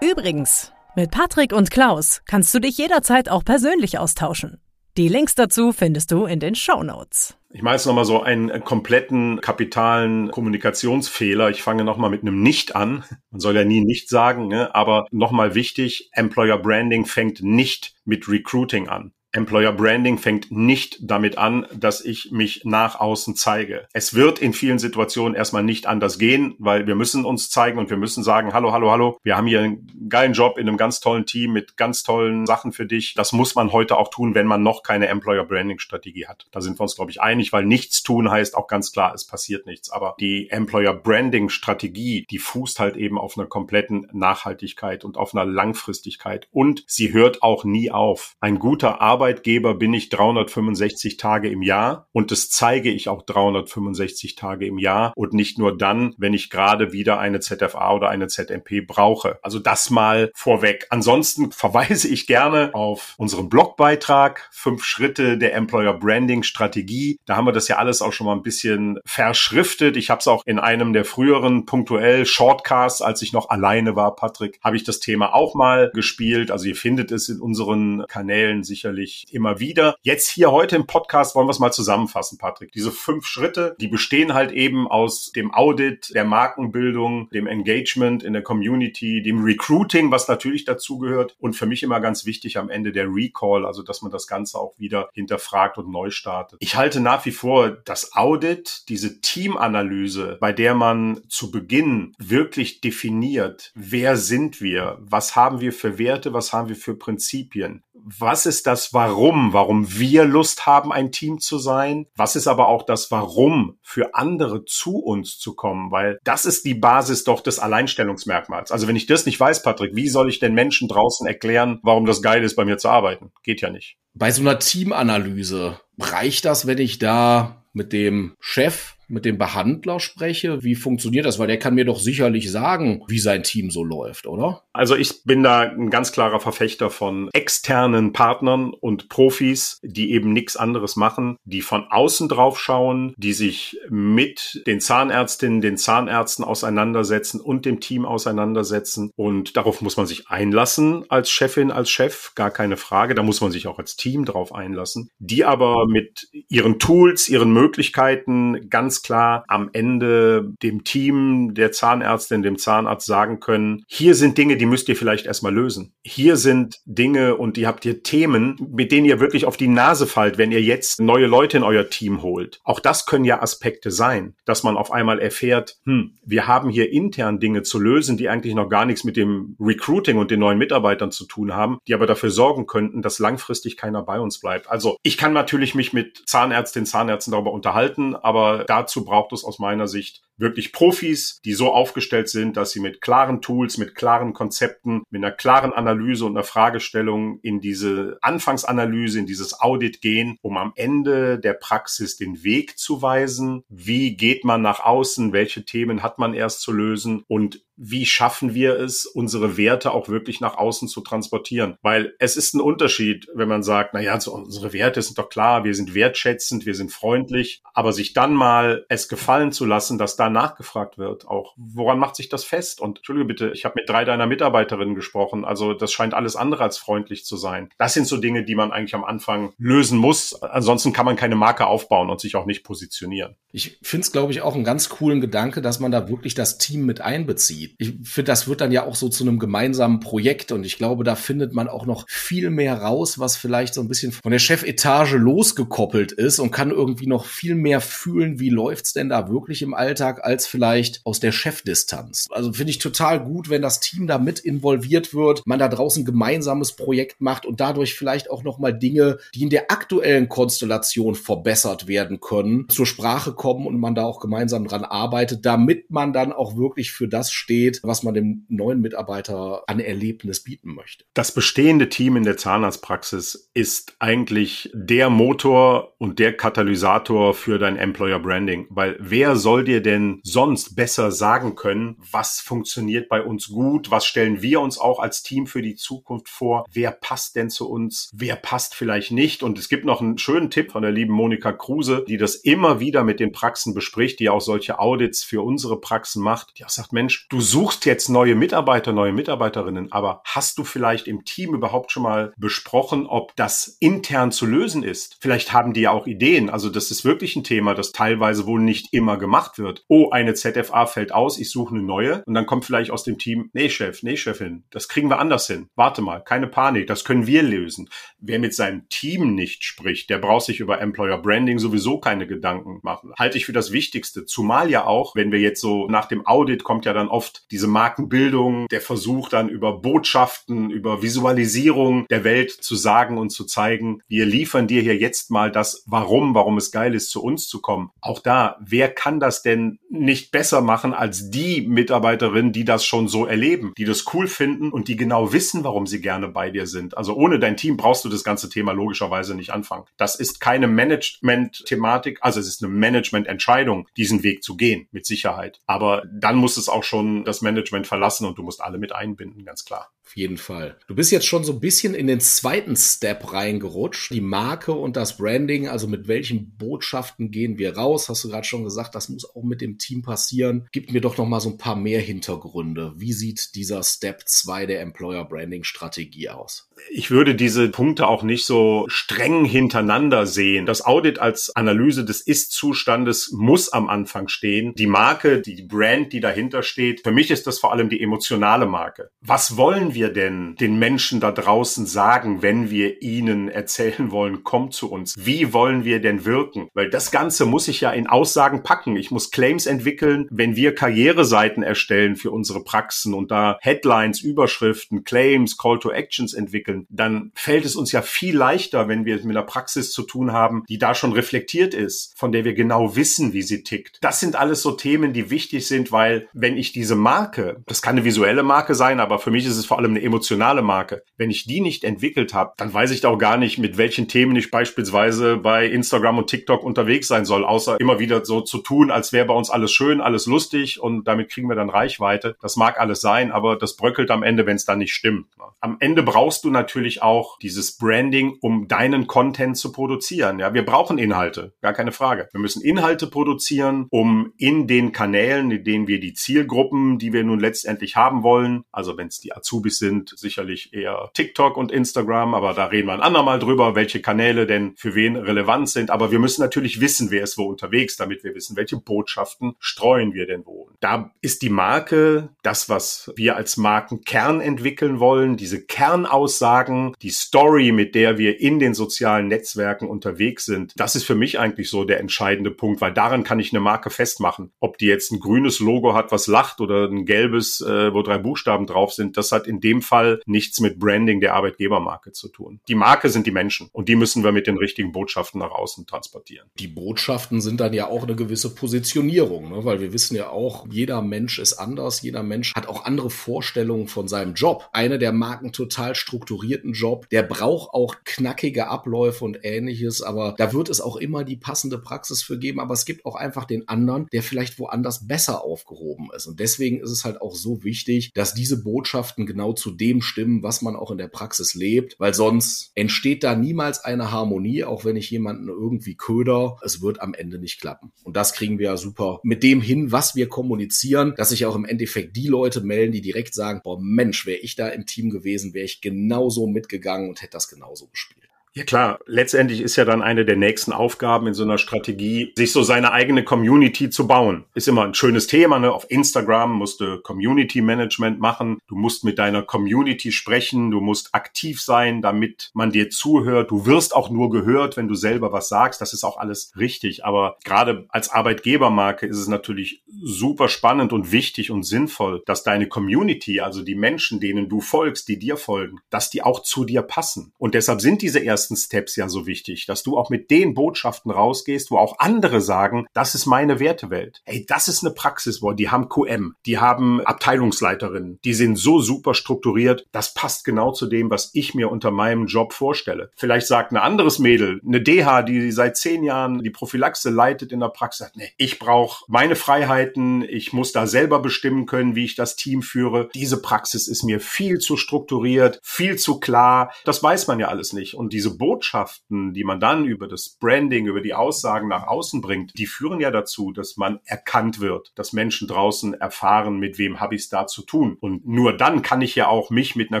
Übrigens, mit Patrick und Klaus kannst du dich jederzeit auch persönlich austauschen. Die Links dazu findest du in den Show Notes. Ich mache jetzt nochmal so einen kompletten kapitalen Kommunikationsfehler. Ich fange nochmal mit einem Nicht an. Man soll ja nie nicht sagen, ne? aber nochmal wichtig, Employer Branding fängt nicht mit Recruiting an. Employer Branding fängt nicht damit an, dass ich mich nach außen zeige. Es wird in vielen Situationen erstmal nicht anders gehen, weil wir müssen uns zeigen und wir müssen sagen, hallo, hallo, hallo, wir haben hier einen geilen Job in einem ganz tollen Team mit ganz tollen Sachen für dich. Das muss man heute auch tun, wenn man noch keine Employer Branding Strategie hat. Da sind wir uns, glaube ich, einig, weil nichts tun heißt auch ganz klar, es passiert nichts. Aber die Employer Branding Strategie, die fußt halt eben auf einer kompletten Nachhaltigkeit und auf einer Langfristigkeit und sie hört auch nie auf. Ein guter Arbeiter Arbeitgeber bin ich 365 Tage im Jahr und das zeige ich auch 365 Tage im Jahr und nicht nur dann, wenn ich gerade wieder eine ZFA oder eine ZMP brauche. Also das mal vorweg. Ansonsten verweise ich gerne auf unseren Blogbeitrag Fünf Schritte der Employer Branding Strategie. Da haben wir das ja alles auch schon mal ein bisschen verschriftet. Ich habe es auch in einem der früheren punktuell Shortcasts, als ich noch alleine war, Patrick, habe ich das Thema auch mal gespielt. Also ihr findet es in unseren Kanälen sicherlich natürlich immer wieder. Jetzt hier heute im Podcast wollen wir es mal zusammenfassen, Patrick. Diese fünf Schritte, die bestehen halt eben aus dem Audit, der Markenbildung, dem Engagement in der Community, dem Recruiting, was natürlich dazugehört und für mich immer ganz wichtig am Ende der Recall, also dass man das Ganze auch wieder hinterfragt und neu startet. Ich halte nach wie vor das Audit, diese Teamanalyse, bei der man zu Beginn wirklich definiert, wer sind wir, was haben wir für Werte, was haben wir für Prinzipien, was ist das Warum, warum wir Lust haben, ein Team zu sein? Was ist aber auch das Warum für andere zu uns zu kommen? Weil das ist die Basis doch des Alleinstellungsmerkmals. Also wenn ich das nicht weiß, Patrick, wie soll ich den Menschen draußen erklären, warum das geil ist, bei mir zu arbeiten? Geht ja nicht. Bei so einer Teamanalyse reicht das, wenn ich da mit dem Chef mit dem Behandler spreche? Wie funktioniert das? Weil der kann mir doch sicherlich sagen, wie sein Team so läuft, oder? Also ich bin da ein ganz klarer Verfechter von externen Partnern und Profis, die eben nichts anderes machen, die von außen drauf schauen, die sich mit den Zahnärztinnen, den Zahnärzten auseinandersetzen und dem Team auseinandersetzen. Und darauf muss man sich einlassen als Chefin, als Chef, gar keine Frage. Da muss man sich auch als Team drauf einlassen, die aber mit ihren Tools, ihren Möglichkeiten ganz klar am Ende dem Team, der Zahnärztin, dem Zahnarzt sagen können, hier sind Dinge, die müsst ihr vielleicht erstmal lösen. Hier sind Dinge und ihr habt hier Themen, mit denen ihr wirklich auf die Nase fallt, wenn ihr jetzt neue Leute in euer Team holt. Auch das können ja Aspekte sein, dass man auf einmal erfährt, hm, wir haben hier intern Dinge zu lösen, die eigentlich noch gar nichts mit dem Recruiting und den neuen Mitarbeitern zu tun haben, die aber dafür sorgen könnten, dass langfristig keiner bei uns bleibt. Also ich kann natürlich mich mit Zahnärztinnen, Zahnärzten darüber unterhalten, aber dazu dazu braucht es aus meiner Sicht wirklich Profis, die so aufgestellt sind, dass sie mit klaren Tools, mit klaren Konzepten, mit einer klaren Analyse und einer Fragestellung in diese Anfangsanalyse, in dieses Audit gehen, um am Ende der Praxis den Weg zu weisen. Wie geht man nach außen? Welche Themen hat man erst zu lösen? Und wie schaffen wir es, unsere Werte auch wirklich nach außen zu transportieren? Weil es ist ein Unterschied, wenn man sagt, na ja, so unsere Werte sind doch klar, wir sind wertschätzend, wir sind freundlich, aber sich dann mal es gefallen zu lassen, dass da nachgefragt wird, auch woran macht sich das fest? Und entschuldige bitte, ich habe mit drei deiner Mitarbeiterinnen gesprochen, also das scheint alles andere als freundlich zu sein. Das sind so Dinge, die man eigentlich am Anfang lösen muss. Ansonsten kann man keine Marke aufbauen und sich auch nicht positionieren. Ich finde es, glaube ich, auch einen ganz coolen Gedanke, dass man da wirklich das Team mit einbezieht Prinzip. Ich finde, das wird dann ja auch so zu einem gemeinsamen Projekt und ich glaube, da findet man auch noch viel mehr raus, was vielleicht so ein bisschen von der Chefetage losgekoppelt ist und kann irgendwie noch viel mehr fühlen, wie läuft's denn da wirklich im Alltag, als vielleicht aus der Chefdistanz. Also finde ich total gut, wenn das Team da mit involviert wird, man da draußen gemeinsames Projekt macht und dadurch vielleicht auch noch mal Dinge, die in der aktuellen Konstellation verbessert werden können, zur Sprache kommen und man da auch gemeinsam dran arbeitet, damit man dann auch wirklich für das steht, was man dem neuen Mitarbeiter an Erlebnis bieten möchte. Das bestehende Team in der Zahnarztpraxis ist eigentlich der Motor und der Katalysator für dein Employer Branding, weil wer soll dir denn sonst besser sagen können, was funktioniert bei uns gut, was stellen wir uns auch als Team für die Zukunft vor, wer passt denn zu uns, wer passt vielleicht nicht und es gibt noch einen schönen Tipp von der lieben Monika Kruse, die das immer wieder mit den Praxen bespricht, die auch solche Audits für unsere Praxen macht, die auch sagt, Mensch, du suchst jetzt neue Mitarbeiter, neue Mitarbeiterinnen, aber hast du vielleicht im Team überhaupt schon mal besprochen, ob das intern zu lösen ist? Vielleicht haben die ja auch Ideen. Also das ist wirklich ein Thema, das teilweise wohl nicht immer gemacht wird. Oh, eine ZFA fällt aus, ich suche eine neue und dann kommt vielleicht aus dem Team, nee Chef, nee Chefin, das kriegen wir anders hin. Warte mal, keine Panik, das können wir lösen. Wer mit seinem Team nicht spricht, der braucht sich über Employer Branding sowieso keine Gedanken machen. Halte ich für das Wichtigste. Zumal ja auch, wenn wir jetzt so nach dem Audit kommt ja dann oft diese Markenbildung, der Versuch dann über Botschaften, über Visualisierung der Welt zu sagen und zu zeigen, wir liefern dir hier jetzt mal das Warum, warum es geil ist, zu uns zu kommen. Auch da, wer kann das denn nicht besser machen als die Mitarbeiterinnen, die das schon so erleben, die das cool finden und die genau wissen, warum sie gerne bei dir sind. Also ohne dein Team brauchst du das ganze Thema logischerweise nicht anfangen. Das ist keine Management-Thematik, also es ist eine Management-Entscheidung, diesen Weg zu gehen, mit Sicherheit. Aber dann muss es auch schon das Management verlassen und du musst alle mit einbinden, ganz klar. Auf jeden Fall. Du bist jetzt schon so ein bisschen in den zweiten Step reingerutscht, die Marke und das Branding, also mit welchen Botschaften gehen wir raus? Hast du gerade schon gesagt, das muss auch mit dem Team passieren. Gib mir doch noch mal so ein paar mehr Hintergründe. Wie sieht dieser Step 2 der Employer Branding Strategie aus? Ich würde diese Punkte auch nicht so streng hintereinander sehen. Das Audit als Analyse des Ist-Zustandes muss am Anfang stehen. Die Marke, die Brand, die dahinter steht, für mich ist das vor allem die emotionale Marke. Was wollen wir denn den Menschen da draußen sagen, wenn wir ihnen erzählen wollen, kommt zu uns? Wie wollen wir denn wirken? Weil das Ganze muss ich ja in Aussagen packen. Ich muss Claims entwickeln, wenn wir Karriereseiten erstellen für unsere Praxen und da Headlines, Überschriften, Claims, Call to Actions entwickeln, dann fällt es uns ja viel leichter, wenn wir mit einer Praxis zu tun haben, die da schon reflektiert ist, von der wir genau wissen, wie sie tickt. Das sind alles so Themen, die wichtig sind, weil wenn ich diese Marke, das kann eine visuelle Marke sein, aber für mich ist es vor allem eine emotionale Marke, wenn ich die nicht entwickelt habe, dann weiß ich auch gar nicht, mit welchen Themen ich beispielsweise bei Instagram und TikTok unterwegs sein soll, außer immer wieder so zu tun, als wäre bei uns alles schön, alles lustig und damit kriegen wir dann Reichweite. Das mag alles sein, aber das bröckelt am Ende, wenn es dann nicht stimmt. Am Ende brauchst du natürlich auch dieses Branding, um deinen Content zu produzieren. Ja, wir brauchen Inhalte, gar keine Frage. Wir müssen Inhalte produzieren, um in den Kanälen, in denen wir die Zielgruppen, die wir nun letztendlich haben wollen, also wenn es die Azubis sind, sicherlich eher TikTok und Instagram, aber da reden wir ein andermal drüber, welche Kanäle denn für wen relevant sind. Aber wir müssen natürlich wissen, wer ist wo unterwegs, damit wir wissen, welche Botschaften streuen wir denn wo. Da ist die Marke das, was wir als Markenkern entwickeln wollen, diese Kernaussagen, die Story, mit der wir in den sozialen Netzwerken unterwegs sind. Das ist für mich eigentlich so der entscheidende Punkt, weil daran kann ich eine Marke festmachen. Ob die jetzt ein grünes Logo hat, was lacht oder ein gelbes, äh, wo drei Buchstaben drauf sind, das hat in dem Fall nichts mit Branding der Arbeitgebermarke zu tun. Die Marke sind die Menschen und die müssen wir mit den richtigen Botschaften nach außen transportieren. Die Botschaften sind dann ja auch eine gewisse Positionierung, ne? weil wir wissen ja auch, jeder Mensch ist anders, jeder Mensch hat auch andere Vorstellungen von seinem Job. Eine der Marken total strukturierten Job, der braucht auch knackige Abläufe und ähnliches, aber da wird es auch immer die passende Praxis für geben, aber es gibt auch einfach den anderen, der vielleicht woanders besser aufgehoben ist. Und deswegen ist es halt auch so wichtig, dass diese Botschaften genau zu dem stimmen, was man auch in der Praxis lebt, weil sonst entsteht da niemals eine Harmonie, auch wenn ich jemanden irgendwie köder. Es wird am Ende nicht klappen. Und das kriegen wir ja super mit dem hin, was wir kommunizieren, dass sich auch im Endeffekt die Leute melden, die direkt sagen, boah Mensch, wäre ich da im Team gewesen, wäre ich genauso mitgegangen und hätte das genauso gespielt. Ja klar, letztendlich ist ja dann eine der nächsten Aufgaben in so einer Strategie, sich so seine eigene Community zu bauen. Ist immer ein schönes Thema, ne? Auf Instagram musst du Community Management machen, du musst mit deiner Community sprechen, du musst aktiv sein, damit man dir zuhört. Du wirst auch nur gehört, wenn du selber was sagst. Das ist auch alles richtig. Aber gerade als Arbeitgebermarke ist es natürlich super spannend und wichtig und sinnvoll, dass deine Community, also die Menschen, denen du folgst, die dir folgen, dass die auch zu dir passen. Und deshalb sind diese ersten Steps ja so wichtig, dass du auch mit den Botschaften rausgehst, wo auch andere sagen, das ist meine Wertewelt. Hey, das ist eine Praxis, wo die haben QM, die haben Abteilungsleiterinnen, die sind so super strukturiert, das passt genau zu dem, was ich mir unter meinem Job vorstelle. Vielleicht sagt ein anderes Mädel, eine DH, die seit zehn Jahren die Prophylaxe leitet in der Praxis, sagt, nee, ich brauche meine Freiheiten, ich muss da selber bestimmen können, wie ich das Team führe. Diese Praxis ist mir viel zu strukturiert, viel zu klar. Das weiß man ja alles nicht. Und diese Botschaften, die man dann über das Branding, über die Aussagen nach außen bringt, die führen ja dazu, dass man erkannt wird, dass Menschen draußen erfahren, mit wem habe ich es da zu tun. Und nur dann kann ich ja auch mich mit einer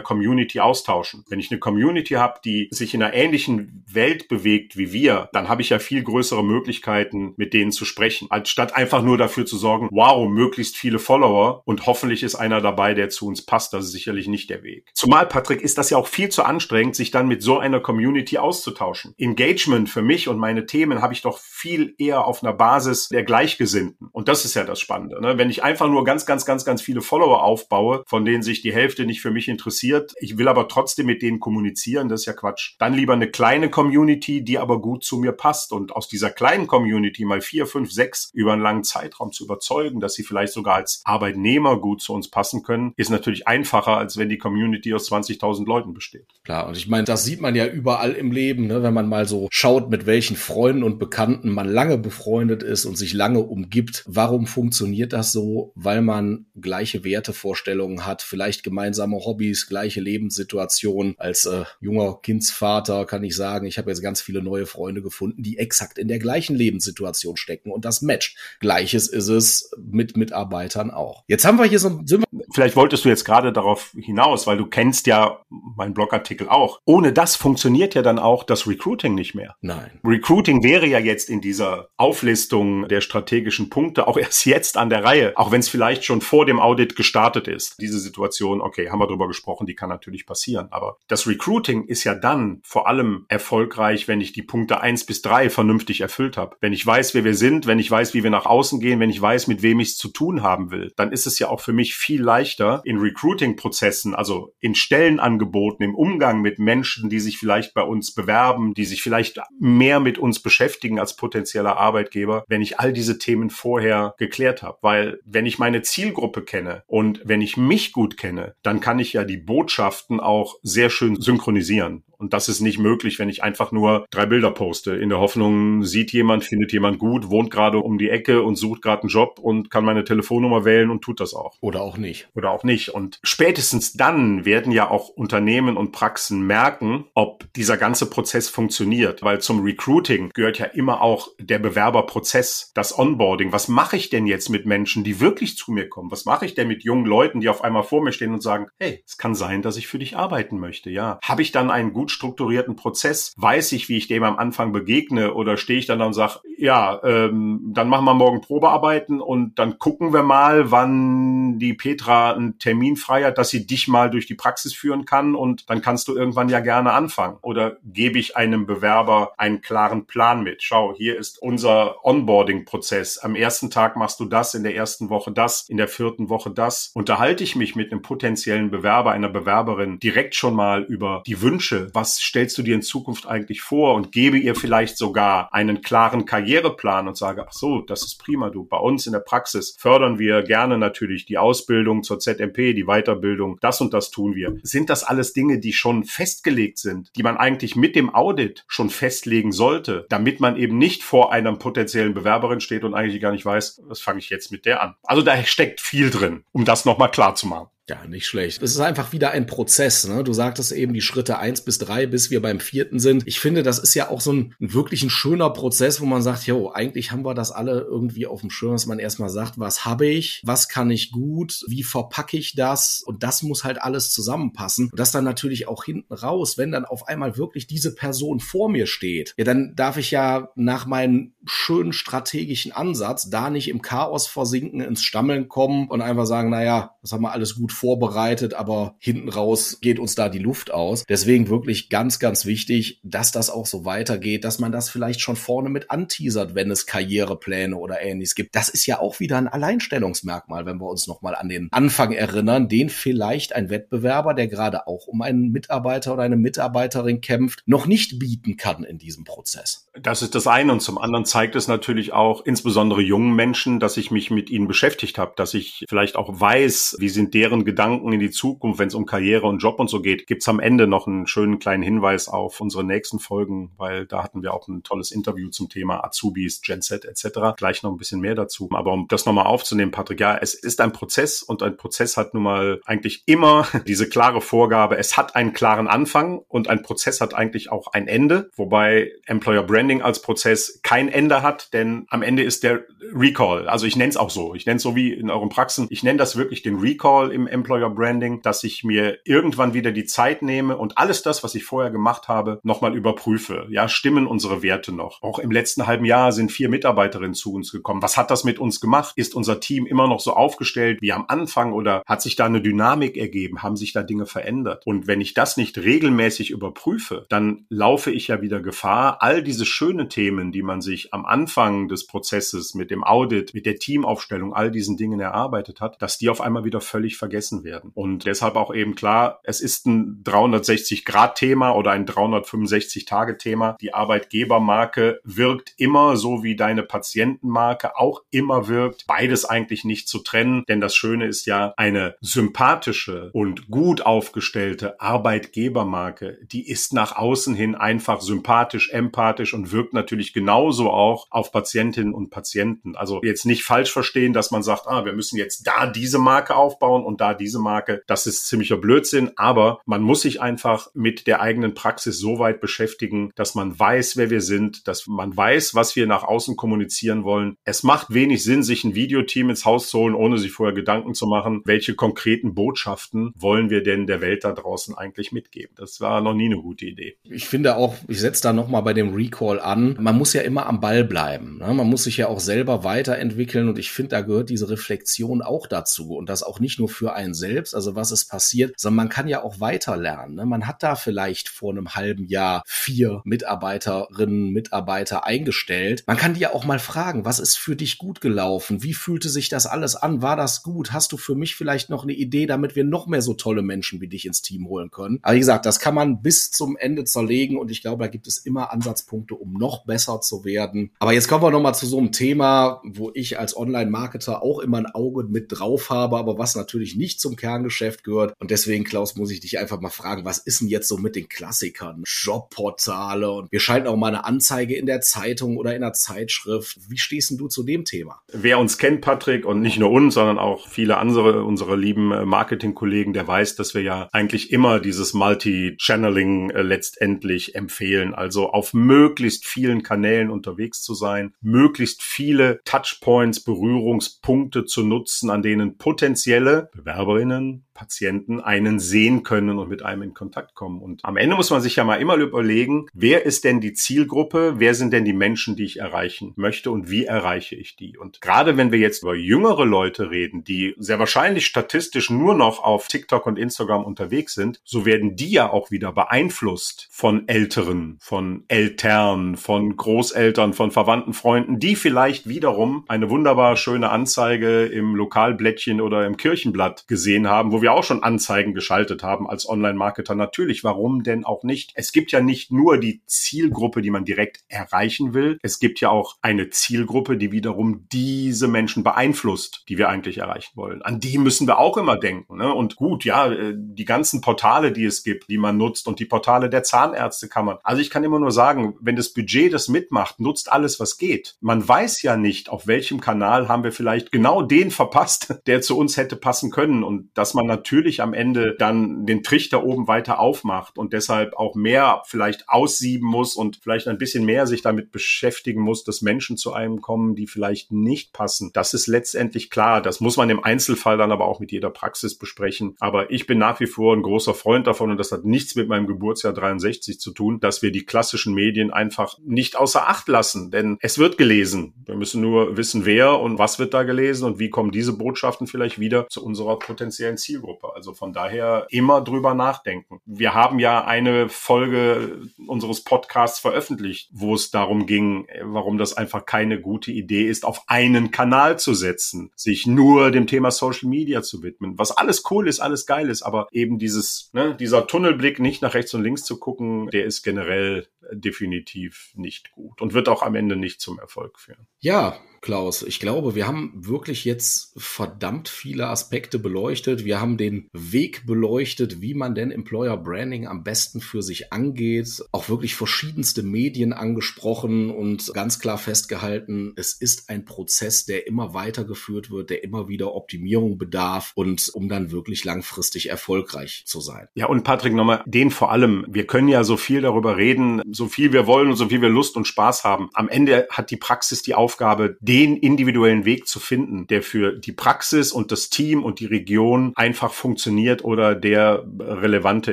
Community austauschen. Wenn ich eine Community habe, die sich in einer ähnlichen Welt bewegt wie wir, dann habe ich ja viel größere Möglichkeiten, mit denen zu sprechen, als statt einfach nur dafür zu sorgen, wow, möglichst viele Follower und hoffentlich ist einer dabei, der zu uns passt. Das ist sicherlich nicht der Weg. Zumal, Patrick, ist das ja auch viel zu anstrengend, sich dann mit so einer Community auszutauschen. Engagement für mich und meine Themen habe ich doch viel eher auf einer Basis der Gleichgesinnten. Und das ist ja das Spannende. Ne? Wenn ich einfach nur ganz, ganz, ganz, ganz viele Follower aufbaue, von denen sich die Hälfte nicht für mich interessiert, ich will aber trotzdem mit denen kommunizieren, das ist ja Quatsch. Dann lieber eine kleine Community, die aber gut zu mir passt und aus dieser kleinen Community mal vier, fünf, sechs über einen langen Zeitraum zu überzeugen, dass sie vielleicht sogar als Arbeitnehmer gut zu uns passen können, ist natürlich einfacher, als wenn die Community aus 20.000 Leuten besteht. Klar, und ich meine, das sieht man ja überall im Leben, ne? wenn man mal so schaut, mit welchen Freunden und Bekannten man lange befreundet ist und sich lange umgibt. Warum funktioniert das so? Weil man gleiche Wertevorstellungen hat, vielleicht gemeinsame Hobbys, gleiche Lebenssituationen. Als äh, junger Kindsvater kann ich sagen, ich habe jetzt ganz viele neue Freunde gefunden, die exakt in der gleichen Lebenssituation stecken und das matcht. Gleiches ist es mit Mitarbeitern auch. Jetzt haben wir hier so ein Vielleicht wolltest du jetzt gerade darauf hinaus, weil du kennst ja meinen Blogartikel auch. Ohne das funktioniert ja dann auch das Recruiting nicht mehr. Nein. Recruiting wäre ja jetzt in dieser Auflistung der strategischen Punkte auch erst jetzt an der Reihe, auch wenn es vielleicht schon vor dem Audit gestartet ist. Diese Situation, okay, haben wir drüber gesprochen, die kann natürlich passieren. Aber das Recruiting ist ja dann vor allem erfolgreich, wenn ich die Punkte eins bis drei vernünftig erfüllt habe. Wenn ich weiß, wer wir sind, wenn ich weiß, wie wir nach außen gehen, wenn ich weiß, mit wem ich es zu tun haben will, dann ist es ja auch für mich viel leichter in Recruiting-Prozessen, also in Stellenangeboten, im Umgang mit Menschen, die sich vielleicht bei uns bewerben, die sich vielleicht mehr mit uns beschäftigen als potenzieller Arbeitgeber, wenn ich all diese Themen vorher geklärt habe. Weil wenn ich meine Zielgruppe kenne und wenn ich mich gut kenne, dann kann ich ja die Botschaften auch sehr schön synchronisieren. Und das ist nicht möglich, wenn ich einfach nur drei Bilder poste. In der Hoffnung, sieht jemand, findet jemand gut, wohnt gerade um die Ecke und sucht gerade einen Job und kann meine Telefonnummer wählen und tut das auch. Oder auch nicht. Oder auch nicht. Und spätestens dann werden ja auch Unternehmen und Praxen merken, ob dieser ganze Prozess funktioniert. Weil zum Recruiting gehört ja immer auch der Bewerberprozess, das Onboarding. Was mache ich denn jetzt mit Menschen, die wirklich zu mir kommen? Was mache ich denn mit jungen Leuten, die auf einmal vor mir stehen und sagen, hey, es kann sein, dass ich für dich arbeiten möchte. Ja. Habe ich dann einen gut strukturierten Prozess? Weiß ich, wie ich dem am Anfang begegne? Oder stehe ich dann und sage, ja, ähm, dann machen wir morgen Probearbeiten und dann gucken wir mal, wann die Petra einen Termin frei hat, dass sie dich mal durch die Praxis führen kann und dann kannst du irgendwann ja gerne anfangen. Oder gebe ich einem Bewerber einen klaren Plan mit? Schau, hier ist unser Onboarding-Prozess. Am ersten Tag machst du das, in der ersten Woche das, in der vierten Woche das. Unterhalte ich mich mit einem potenziellen Bewerber, einer Bewerberin direkt schon mal über die Wünsche, was stellst du dir in Zukunft eigentlich vor und gebe ihr vielleicht sogar einen klaren Karriereplan und sage, ach so, das ist prima, du. Bei uns in der Praxis fördern wir gerne natürlich die Ausbildung zur ZMP, die Weiterbildung, das und das tun wir. Sind das alles Dinge, die schon festgelegt sind, die man eigentlich mit dem Audit schon festlegen sollte, damit man eben nicht vor einem potenziellen Bewerberin steht und eigentlich gar nicht weiß, was fange ich jetzt mit der an. Also da steckt viel drin, um das nochmal klar zu machen. Ja, nicht schlecht. Es ist einfach wieder ein Prozess. Ne? Du sagtest eben die Schritte eins bis drei, bis wir beim vierten sind. Ich finde, das ist ja auch so ein, ein wirklich ein schöner Prozess, wo man sagt, jo, eigentlich haben wir das alle irgendwie auf dem Schirm, dass man erstmal sagt, was habe ich, was kann ich gut, wie verpacke ich das und das muss halt alles zusammenpassen. Und das dann natürlich auch hinten raus, wenn dann auf einmal wirklich diese Person vor mir steht, ja, dann darf ich ja nach meinem schönen strategischen Ansatz da nicht im Chaos versinken, ins Stammeln kommen und einfach sagen, naja, das haben wir alles gut vorbereitet, aber hinten raus geht uns da die Luft aus. Deswegen wirklich ganz, ganz wichtig, dass das auch so weitergeht, dass man das vielleicht schon vorne mit anteasert, wenn es Karrierepläne oder ähnliches gibt. Das ist ja auch wieder ein Alleinstellungsmerkmal, wenn wir uns nochmal an den Anfang erinnern, den vielleicht ein Wettbewerber, der gerade auch um einen Mitarbeiter oder eine Mitarbeiterin kämpft, noch nicht bieten kann in diesem Prozess. Das ist das eine und zum anderen zeigt es natürlich auch insbesondere jungen Menschen, dass ich mich mit ihnen beschäftigt habe, dass ich vielleicht auch weiß, wie sind deren Gedanken in die Zukunft, wenn es um Karriere und Job und so geht. Gibt es am Ende noch einen schönen kleinen Hinweis auf unsere nächsten Folgen, weil da hatten wir auch ein tolles Interview zum Thema Azubis, Gen Z etc. Gleich noch ein bisschen mehr dazu. Aber um das nochmal aufzunehmen, Patrick, ja, es ist ein Prozess und ein Prozess hat nun mal eigentlich immer diese klare Vorgabe, es hat einen klaren Anfang und ein Prozess hat eigentlich auch ein Ende, wobei Employer Branding als Prozess kein Ende hat, denn am Ende ist der Recall. Also ich nenne es auch so. Ich nenne es so wie in euren Praxen. Ich nenne das wirklich den Recall im Employer Branding, dass ich mir irgendwann wieder die Zeit nehme und alles das, was ich vorher gemacht habe, nochmal überprüfe. Ja, stimmen unsere Werte noch? Auch im letzten halben Jahr sind vier Mitarbeiterinnen zu uns gekommen. Was hat das mit uns gemacht? Ist unser Team immer noch so aufgestellt wie am Anfang oder hat sich da eine Dynamik ergeben? Haben sich da Dinge verändert? Und wenn ich das nicht regelmäßig überprüfe, dann laufe ich ja wieder Gefahr, all diese schönen Themen, die man sich am Anfang des Prozesses mit dem Audit, mit der Teamaufstellung, all diesen Dingen erarbeitet hat, dass die auf einmal wieder völlig vergessen werden. Und deshalb auch eben klar, es ist ein 360-Grad-Thema oder ein 365-Tage-Thema. Die Arbeitgebermarke wirkt immer so, wie deine Patientenmarke auch immer wirkt. Beides eigentlich nicht zu trennen, denn das Schöne ist ja eine sympathische und gut aufgestellte Arbeitgebermarke, die ist nach außen hin einfach sympathisch, empathisch und wirkt natürlich genauso auch auf Patientinnen und Patienten. Also jetzt nicht falsch verstehen, dass man sagt, ah, wir müssen jetzt da diese Marke aufbauen und da diese Marke. Das ist ziemlicher Blödsinn, aber man muss sich einfach mit der eigenen Praxis so weit beschäftigen, dass man weiß, wer wir sind, dass man weiß, was wir nach außen kommunizieren wollen. Es macht wenig Sinn, sich ein Videoteam ins Haus zu holen, ohne sich vorher Gedanken zu machen, welche konkreten Botschaften wollen wir denn der Welt da draußen eigentlich mitgeben. Das war noch nie eine gute Idee. Ich finde auch, ich setze da nochmal bei dem Recall an, man muss ja immer am Ball bleiben. Ne? Man muss sich ja auch selber weiterentwickeln und ich finde, da gehört diese Reflexion auch dazu und das auch nicht nur für einen selbst, also was ist passiert, sondern man kann ja auch weiter lernen. Ne? Man hat da vielleicht vor einem halben Jahr vier Mitarbeiterinnen, Mitarbeiter eingestellt. Man kann die ja auch mal fragen, was ist für dich gut gelaufen? Wie fühlte sich das alles an? War das gut? Hast du für mich vielleicht noch eine Idee, damit wir noch mehr so tolle Menschen wie dich ins Team holen können? Aber wie gesagt, das kann man bis zum Ende zerlegen und ich glaube, da gibt es immer Ansatzpunkte, um noch besser zu werden. Aber jetzt kommen wir nochmal zu so einem Thema, wo ich als Online-Marketer auch immer ein Auge mit drauf habe, aber was natürlich nicht zum Kerngeschäft gehört. Und deswegen, Klaus, muss ich dich einfach mal fragen, was ist denn jetzt so mit den Klassikern? Jobportale und wir schalten auch mal eine Anzeige in der Zeitung oder in der Zeitschrift. Wie stehst denn du zu dem Thema? Wer uns kennt, Patrick, und nicht nur uns, sondern auch viele andere unserer lieben äh, Marketingkollegen, der weiß, dass wir ja eigentlich immer dieses Multi-Channeling äh, letztendlich empfehlen. Also auf möglichst vielen Kanälen unterwegs zu sein, möglichst viele Touchpoints, Berührungspunkte zu nutzen, an denen potenzielle Bewerberinnen, Patienten einen sehen können und mit einem in Kontakt kommen. Und am Ende muss man sich ja mal immer überlegen, wer ist denn die Zielgruppe, wer sind denn die Menschen, die ich erreichen möchte und wie erreiche ich die? Und gerade wenn wir jetzt über jüngere Leute reden, die sehr wahrscheinlich statistisch nur noch auf TikTok und Instagram unterwegs sind, so werden die ja auch wieder beeinflusst von Älteren, von Eltern, von Großeltern, von Verwandten, Freunden, die vielleicht wiederum eine wunderbar schöne Anzeige im Lokalblättchen oder im Kirchenblatt gesehen haben, wo wir auch schon Anzeigen geschaltet haben als Online-Marketer. Natürlich, warum denn auch nicht? Es gibt ja nicht nur die Zielgruppe, die man direkt erreichen will. Es gibt ja auch eine Zielgruppe, die wiederum diese Menschen beeinflusst, die wir eigentlich erreichen wollen. An die müssen wir auch immer denken. Ne? Und gut, ja, äh, die ganzen Portale, die es gibt, die man nutzt und die Portale der Zahnärztekammer. Also ich kann immer nur sagen, wenn das Budget das mitmacht, nutzt alles, was geht. Man weiß ja nicht, auf welchem Kanal haben wir vielleicht genau den verpasst, der zu uns hätte passen können und dass man natürlich am Ende dann den Trichter oben weiter aufmacht und deshalb auch mehr vielleicht aussieben muss und vielleicht ein bisschen mehr sich damit beschäftigen muss, dass Menschen zu einem kommen, die vielleicht nicht passen. Das ist letztendlich klar. Das muss man im Einzelfall dann aber auch mit jeder Praxis besprechen. Aber ich bin nach wie vor ein großer Freund davon und das hat nichts mit meinem Geburtsjahr 63 zu tun, dass wir die klassischen Medien einfach nicht außer Acht lassen. Denn es wird gelesen. Wir müssen nur wissen, wer und was wird da gelesen und wie kommen diese Botschaften vielleicht wieder zu unserer potenziellen Zielgruppe. Also von daher immer drüber nachdenken. Wir haben ja eine Folge unseres Podcasts veröffentlicht, wo es darum ging, warum das einfach keine gute Idee ist, auf einen Kanal zu setzen, sich nur dem Thema Social Media zu widmen. Was alles cool ist, alles geil ist, aber eben dieses, ne, dieser Tunnelblick nicht nach rechts und links zu gucken, der ist generell definitiv nicht gut und wird auch am Ende nicht zum Erfolg führen. Ja, Klaus, ich glaube, wir haben wirklich jetzt verdammt viele Aspekte beleuchtet. Wir haben den Weg beleuchtet, wie man denn Employer Branding am besten für sich angeht. Auch wirklich verschiedenste Medien angesprochen und ganz klar festgehalten, es ist ein Prozess, der immer weitergeführt wird, der immer wieder Optimierung bedarf und um dann wirklich langfristig erfolgreich zu sein. Ja, und Patrick, nochmal, den vor allem, wir können ja so viel darüber reden, so viel wir wollen und so viel wir Lust und Spaß haben. Am Ende hat die Praxis die Aufgabe, den individuellen Weg zu finden, der für die Praxis und das Team und die Region einfach funktioniert oder der relevante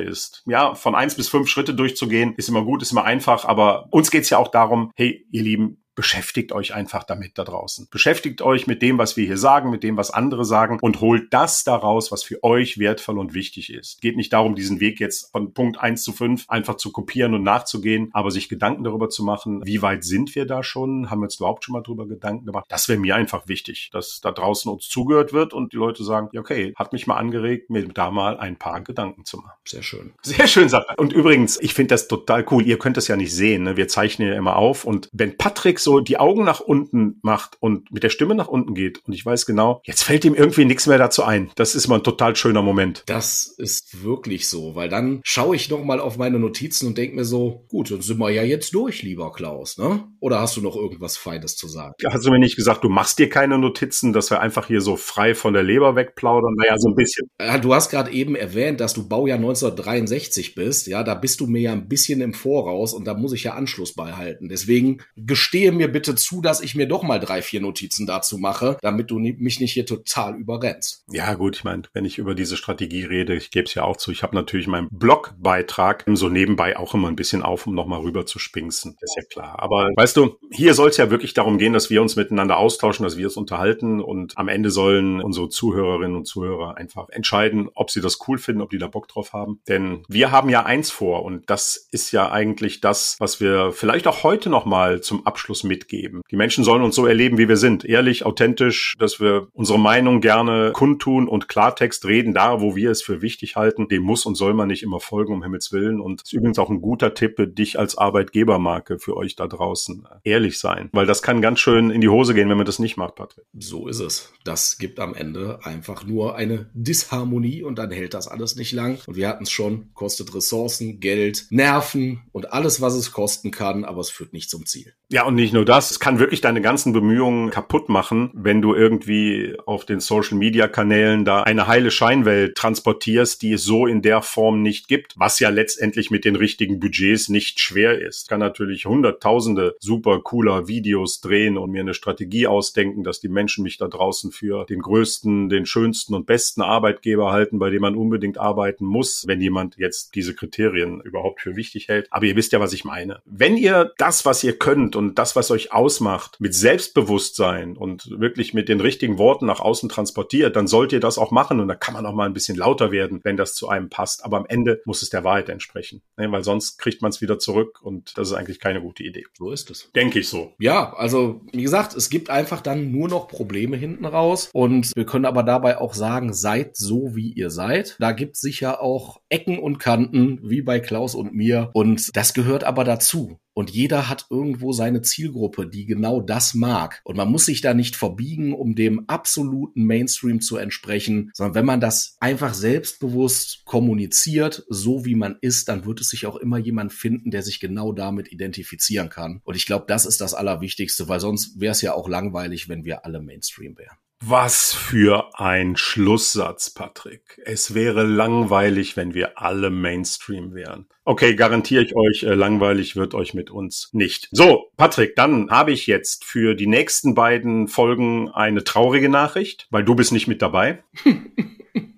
ist. Ja, von eins bis fünf Schritte durchzugehen, ist immer gut, ist immer einfach, aber uns geht's ja auch darum, hey, ihr Lieben, beschäftigt euch einfach damit da draußen. Beschäftigt euch mit dem, was wir hier sagen, mit dem, was andere sagen und holt das daraus, was für euch wertvoll und wichtig ist. Geht nicht darum, diesen Weg jetzt von Punkt eins zu fünf einfach zu kopieren und nachzugehen, aber sich Gedanken darüber zu machen, wie weit sind wir da schon? Haben wir uns überhaupt schon mal darüber Gedanken gemacht? Das wäre mir einfach wichtig, dass da draußen uns zugehört wird und die Leute sagen, ja, okay, hat mich mal angeregt, mir da mal ein paar Gedanken zu machen. Sehr schön. Sehr schön, Sache. Und übrigens, ich finde das total cool. Ihr könnt das ja nicht sehen. Ne? Wir zeichnen ja immer auf und wenn Patrick so die Augen nach unten macht und mit der Stimme nach unten geht und ich weiß genau, jetzt fällt ihm irgendwie nichts mehr dazu ein. Das ist mal ein total schöner Moment. Das ist wirklich so, weil dann schaue ich noch mal auf meine Notizen und denke mir so, gut, dann sind wir ja jetzt durch, lieber Klaus, ne? Oder hast du noch irgendwas Feines zu sagen? Hast du mir nicht gesagt, du machst dir keine Notizen, dass wir einfach hier so frei von der Leber wegplaudern? Naja, so ein bisschen. Ja, du hast gerade eben erwähnt, dass du Baujahr 1963 bist. Ja, da bist du mir ja ein bisschen im Voraus und da muss ich ja Anschluss beihalten. Deswegen gestehe mir bitte zu, dass ich mir doch mal drei, vier Notizen dazu mache, damit du mich nicht hier total überrennst. Ja, gut, ich meine, wenn ich über diese Strategie rede, ich gebe es ja auch zu, ich habe natürlich meinen Blogbeitrag so nebenbei auch immer ein bisschen auf, um nochmal rüber zu spinksen. Das ist ja klar. Aber weißt du, hier soll es ja wirklich darum gehen, dass wir uns miteinander austauschen, dass wir uns unterhalten und am Ende sollen unsere Zuhörerinnen und Zuhörer einfach entscheiden, ob sie das cool finden, ob die da Bock drauf haben. Denn wir haben ja eins vor und das ist ja eigentlich das, was wir vielleicht auch heute nochmal zum Abschluss mitgeben. Die Menschen sollen uns so erleben, wie wir sind. Ehrlich, authentisch, dass wir unsere Meinung gerne kundtun und Klartext reden, da, wo wir es für wichtig halten. Dem muss und soll man nicht immer folgen, um Himmels Willen. Und ist übrigens auch ein guter Tipp für dich als Arbeitgebermarke für euch da draußen. Ehrlich sein. Weil das kann ganz schön in die Hose gehen, wenn man das nicht macht, Patrick. So ist es. Das gibt am Ende einfach nur eine Disharmonie und dann hält das alles nicht lang. Und wir hatten es schon, kostet Ressourcen, Geld, Nerven und alles, was es kosten kann, aber es führt nicht zum Ziel. Ja, und nicht nur das, es kann wirklich deine ganzen Bemühungen kaputt machen, wenn du irgendwie auf den Social Media Kanälen da eine heile Scheinwelt transportierst, die es so in der Form nicht gibt, was ja letztendlich mit den richtigen Budgets nicht schwer ist. Ich kann natürlich hunderttausende super cooler Videos drehen und mir eine Strategie ausdenken, dass die Menschen mich da draußen für den größten, den schönsten und besten Arbeitgeber halten, bei dem man unbedingt arbeiten muss, wenn jemand jetzt diese Kriterien überhaupt für wichtig hält. Aber ihr wisst ja, was ich meine. Wenn ihr das, was ihr könnt und das, was euch ausmacht, macht, mit Selbstbewusstsein und wirklich mit den richtigen Worten nach außen transportiert, dann sollt ihr das auch machen und da kann man auch mal ein bisschen lauter werden, wenn das zu einem passt. Aber am Ende muss es der Wahrheit entsprechen, ne? weil sonst kriegt man es wieder zurück und das ist eigentlich keine gute Idee. So ist es. Denke ich so. Ja, also wie gesagt, es gibt einfach dann nur noch Probleme hinten raus und wir können aber dabei auch sagen, seid so, wie ihr seid. Da gibt es sicher auch Ecken und Kanten, wie bei Klaus und mir und das gehört aber dazu. Und jeder hat irgendwo seine Zielgruppe, die genau das mag. Und man muss sich da nicht verbiegen, um dem absoluten Mainstream zu entsprechen, sondern wenn man das einfach selbstbewusst kommuniziert, so wie man ist, dann wird es sich auch immer jemand finden, der sich genau damit identifizieren kann. Und ich glaube, das ist das Allerwichtigste, weil sonst wäre es ja auch langweilig, wenn wir alle Mainstream wären. Was für ein Schlusssatz, Patrick. Es wäre langweilig, wenn wir alle Mainstream wären. Okay, garantiere ich euch, äh, langweilig wird euch mit uns nicht. So, Patrick, dann habe ich jetzt für die nächsten beiden Folgen eine traurige Nachricht, weil du bist nicht mit dabei.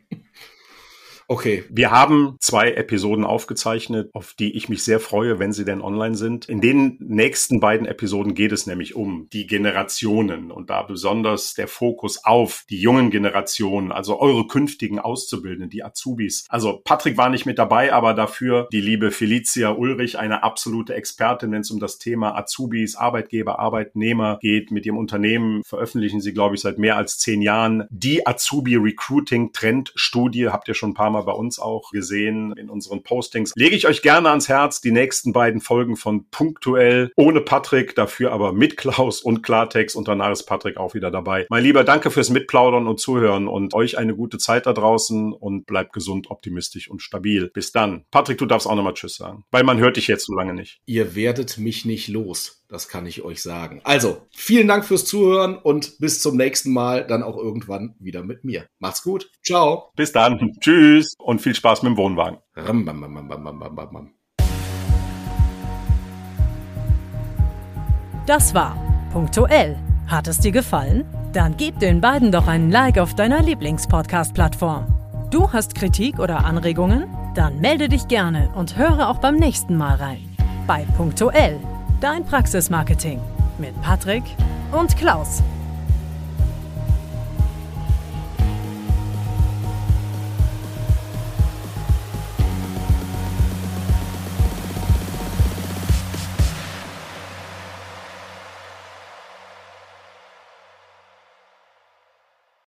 Okay. Wir haben zwei Episoden aufgezeichnet, auf die ich mich sehr freue, wenn sie denn online sind. In den nächsten beiden Episoden geht es nämlich um die Generationen und da besonders der Fokus auf die jungen Generationen, also eure künftigen Auszubildenden, die Azubis. Also Patrick war nicht mit dabei, aber dafür die liebe Felicia Ulrich, eine absolute Expertin, wenn es um das Thema Azubis, Arbeitgeber, Arbeitnehmer geht. Mit ihrem Unternehmen veröffentlichen sie, glaube ich, seit mehr als zehn Jahren die Azubi Recruiting Trend Studie. Habt ihr schon ein paar Mal wir bei uns auch gesehen in unseren Postings. Lege ich euch gerne ans Herz, die nächsten beiden Folgen von Punktuell ohne Patrick, dafür aber mit Klaus und Klartext und danach ist Patrick auch wieder dabei. Mein Lieber, danke fürs Mitplaudern und Zuhören und euch eine gute Zeit da draußen und bleibt gesund, optimistisch und stabil. Bis dann. Patrick, du darfst auch nochmal Tschüss sagen, weil man hört dich jetzt so lange nicht. Ihr werdet mich nicht los. Das kann ich euch sagen. Also, vielen Dank fürs Zuhören und bis zum nächsten Mal, dann auch irgendwann wieder mit mir. Macht's gut. Ciao. Bis dann. Tschüss und viel Spaß mit dem Wohnwagen. Das war punktuell. Hat es dir gefallen? Dann gib den beiden doch einen Like auf deiner Lieblingspodcast-Plattform. Du hast Kritik oder Anregungen? Dann melde dich gerne und höre auch beim nächsten Mal rein. Bei punktuell Dein Praxismarketing mit Patrick und Klaus.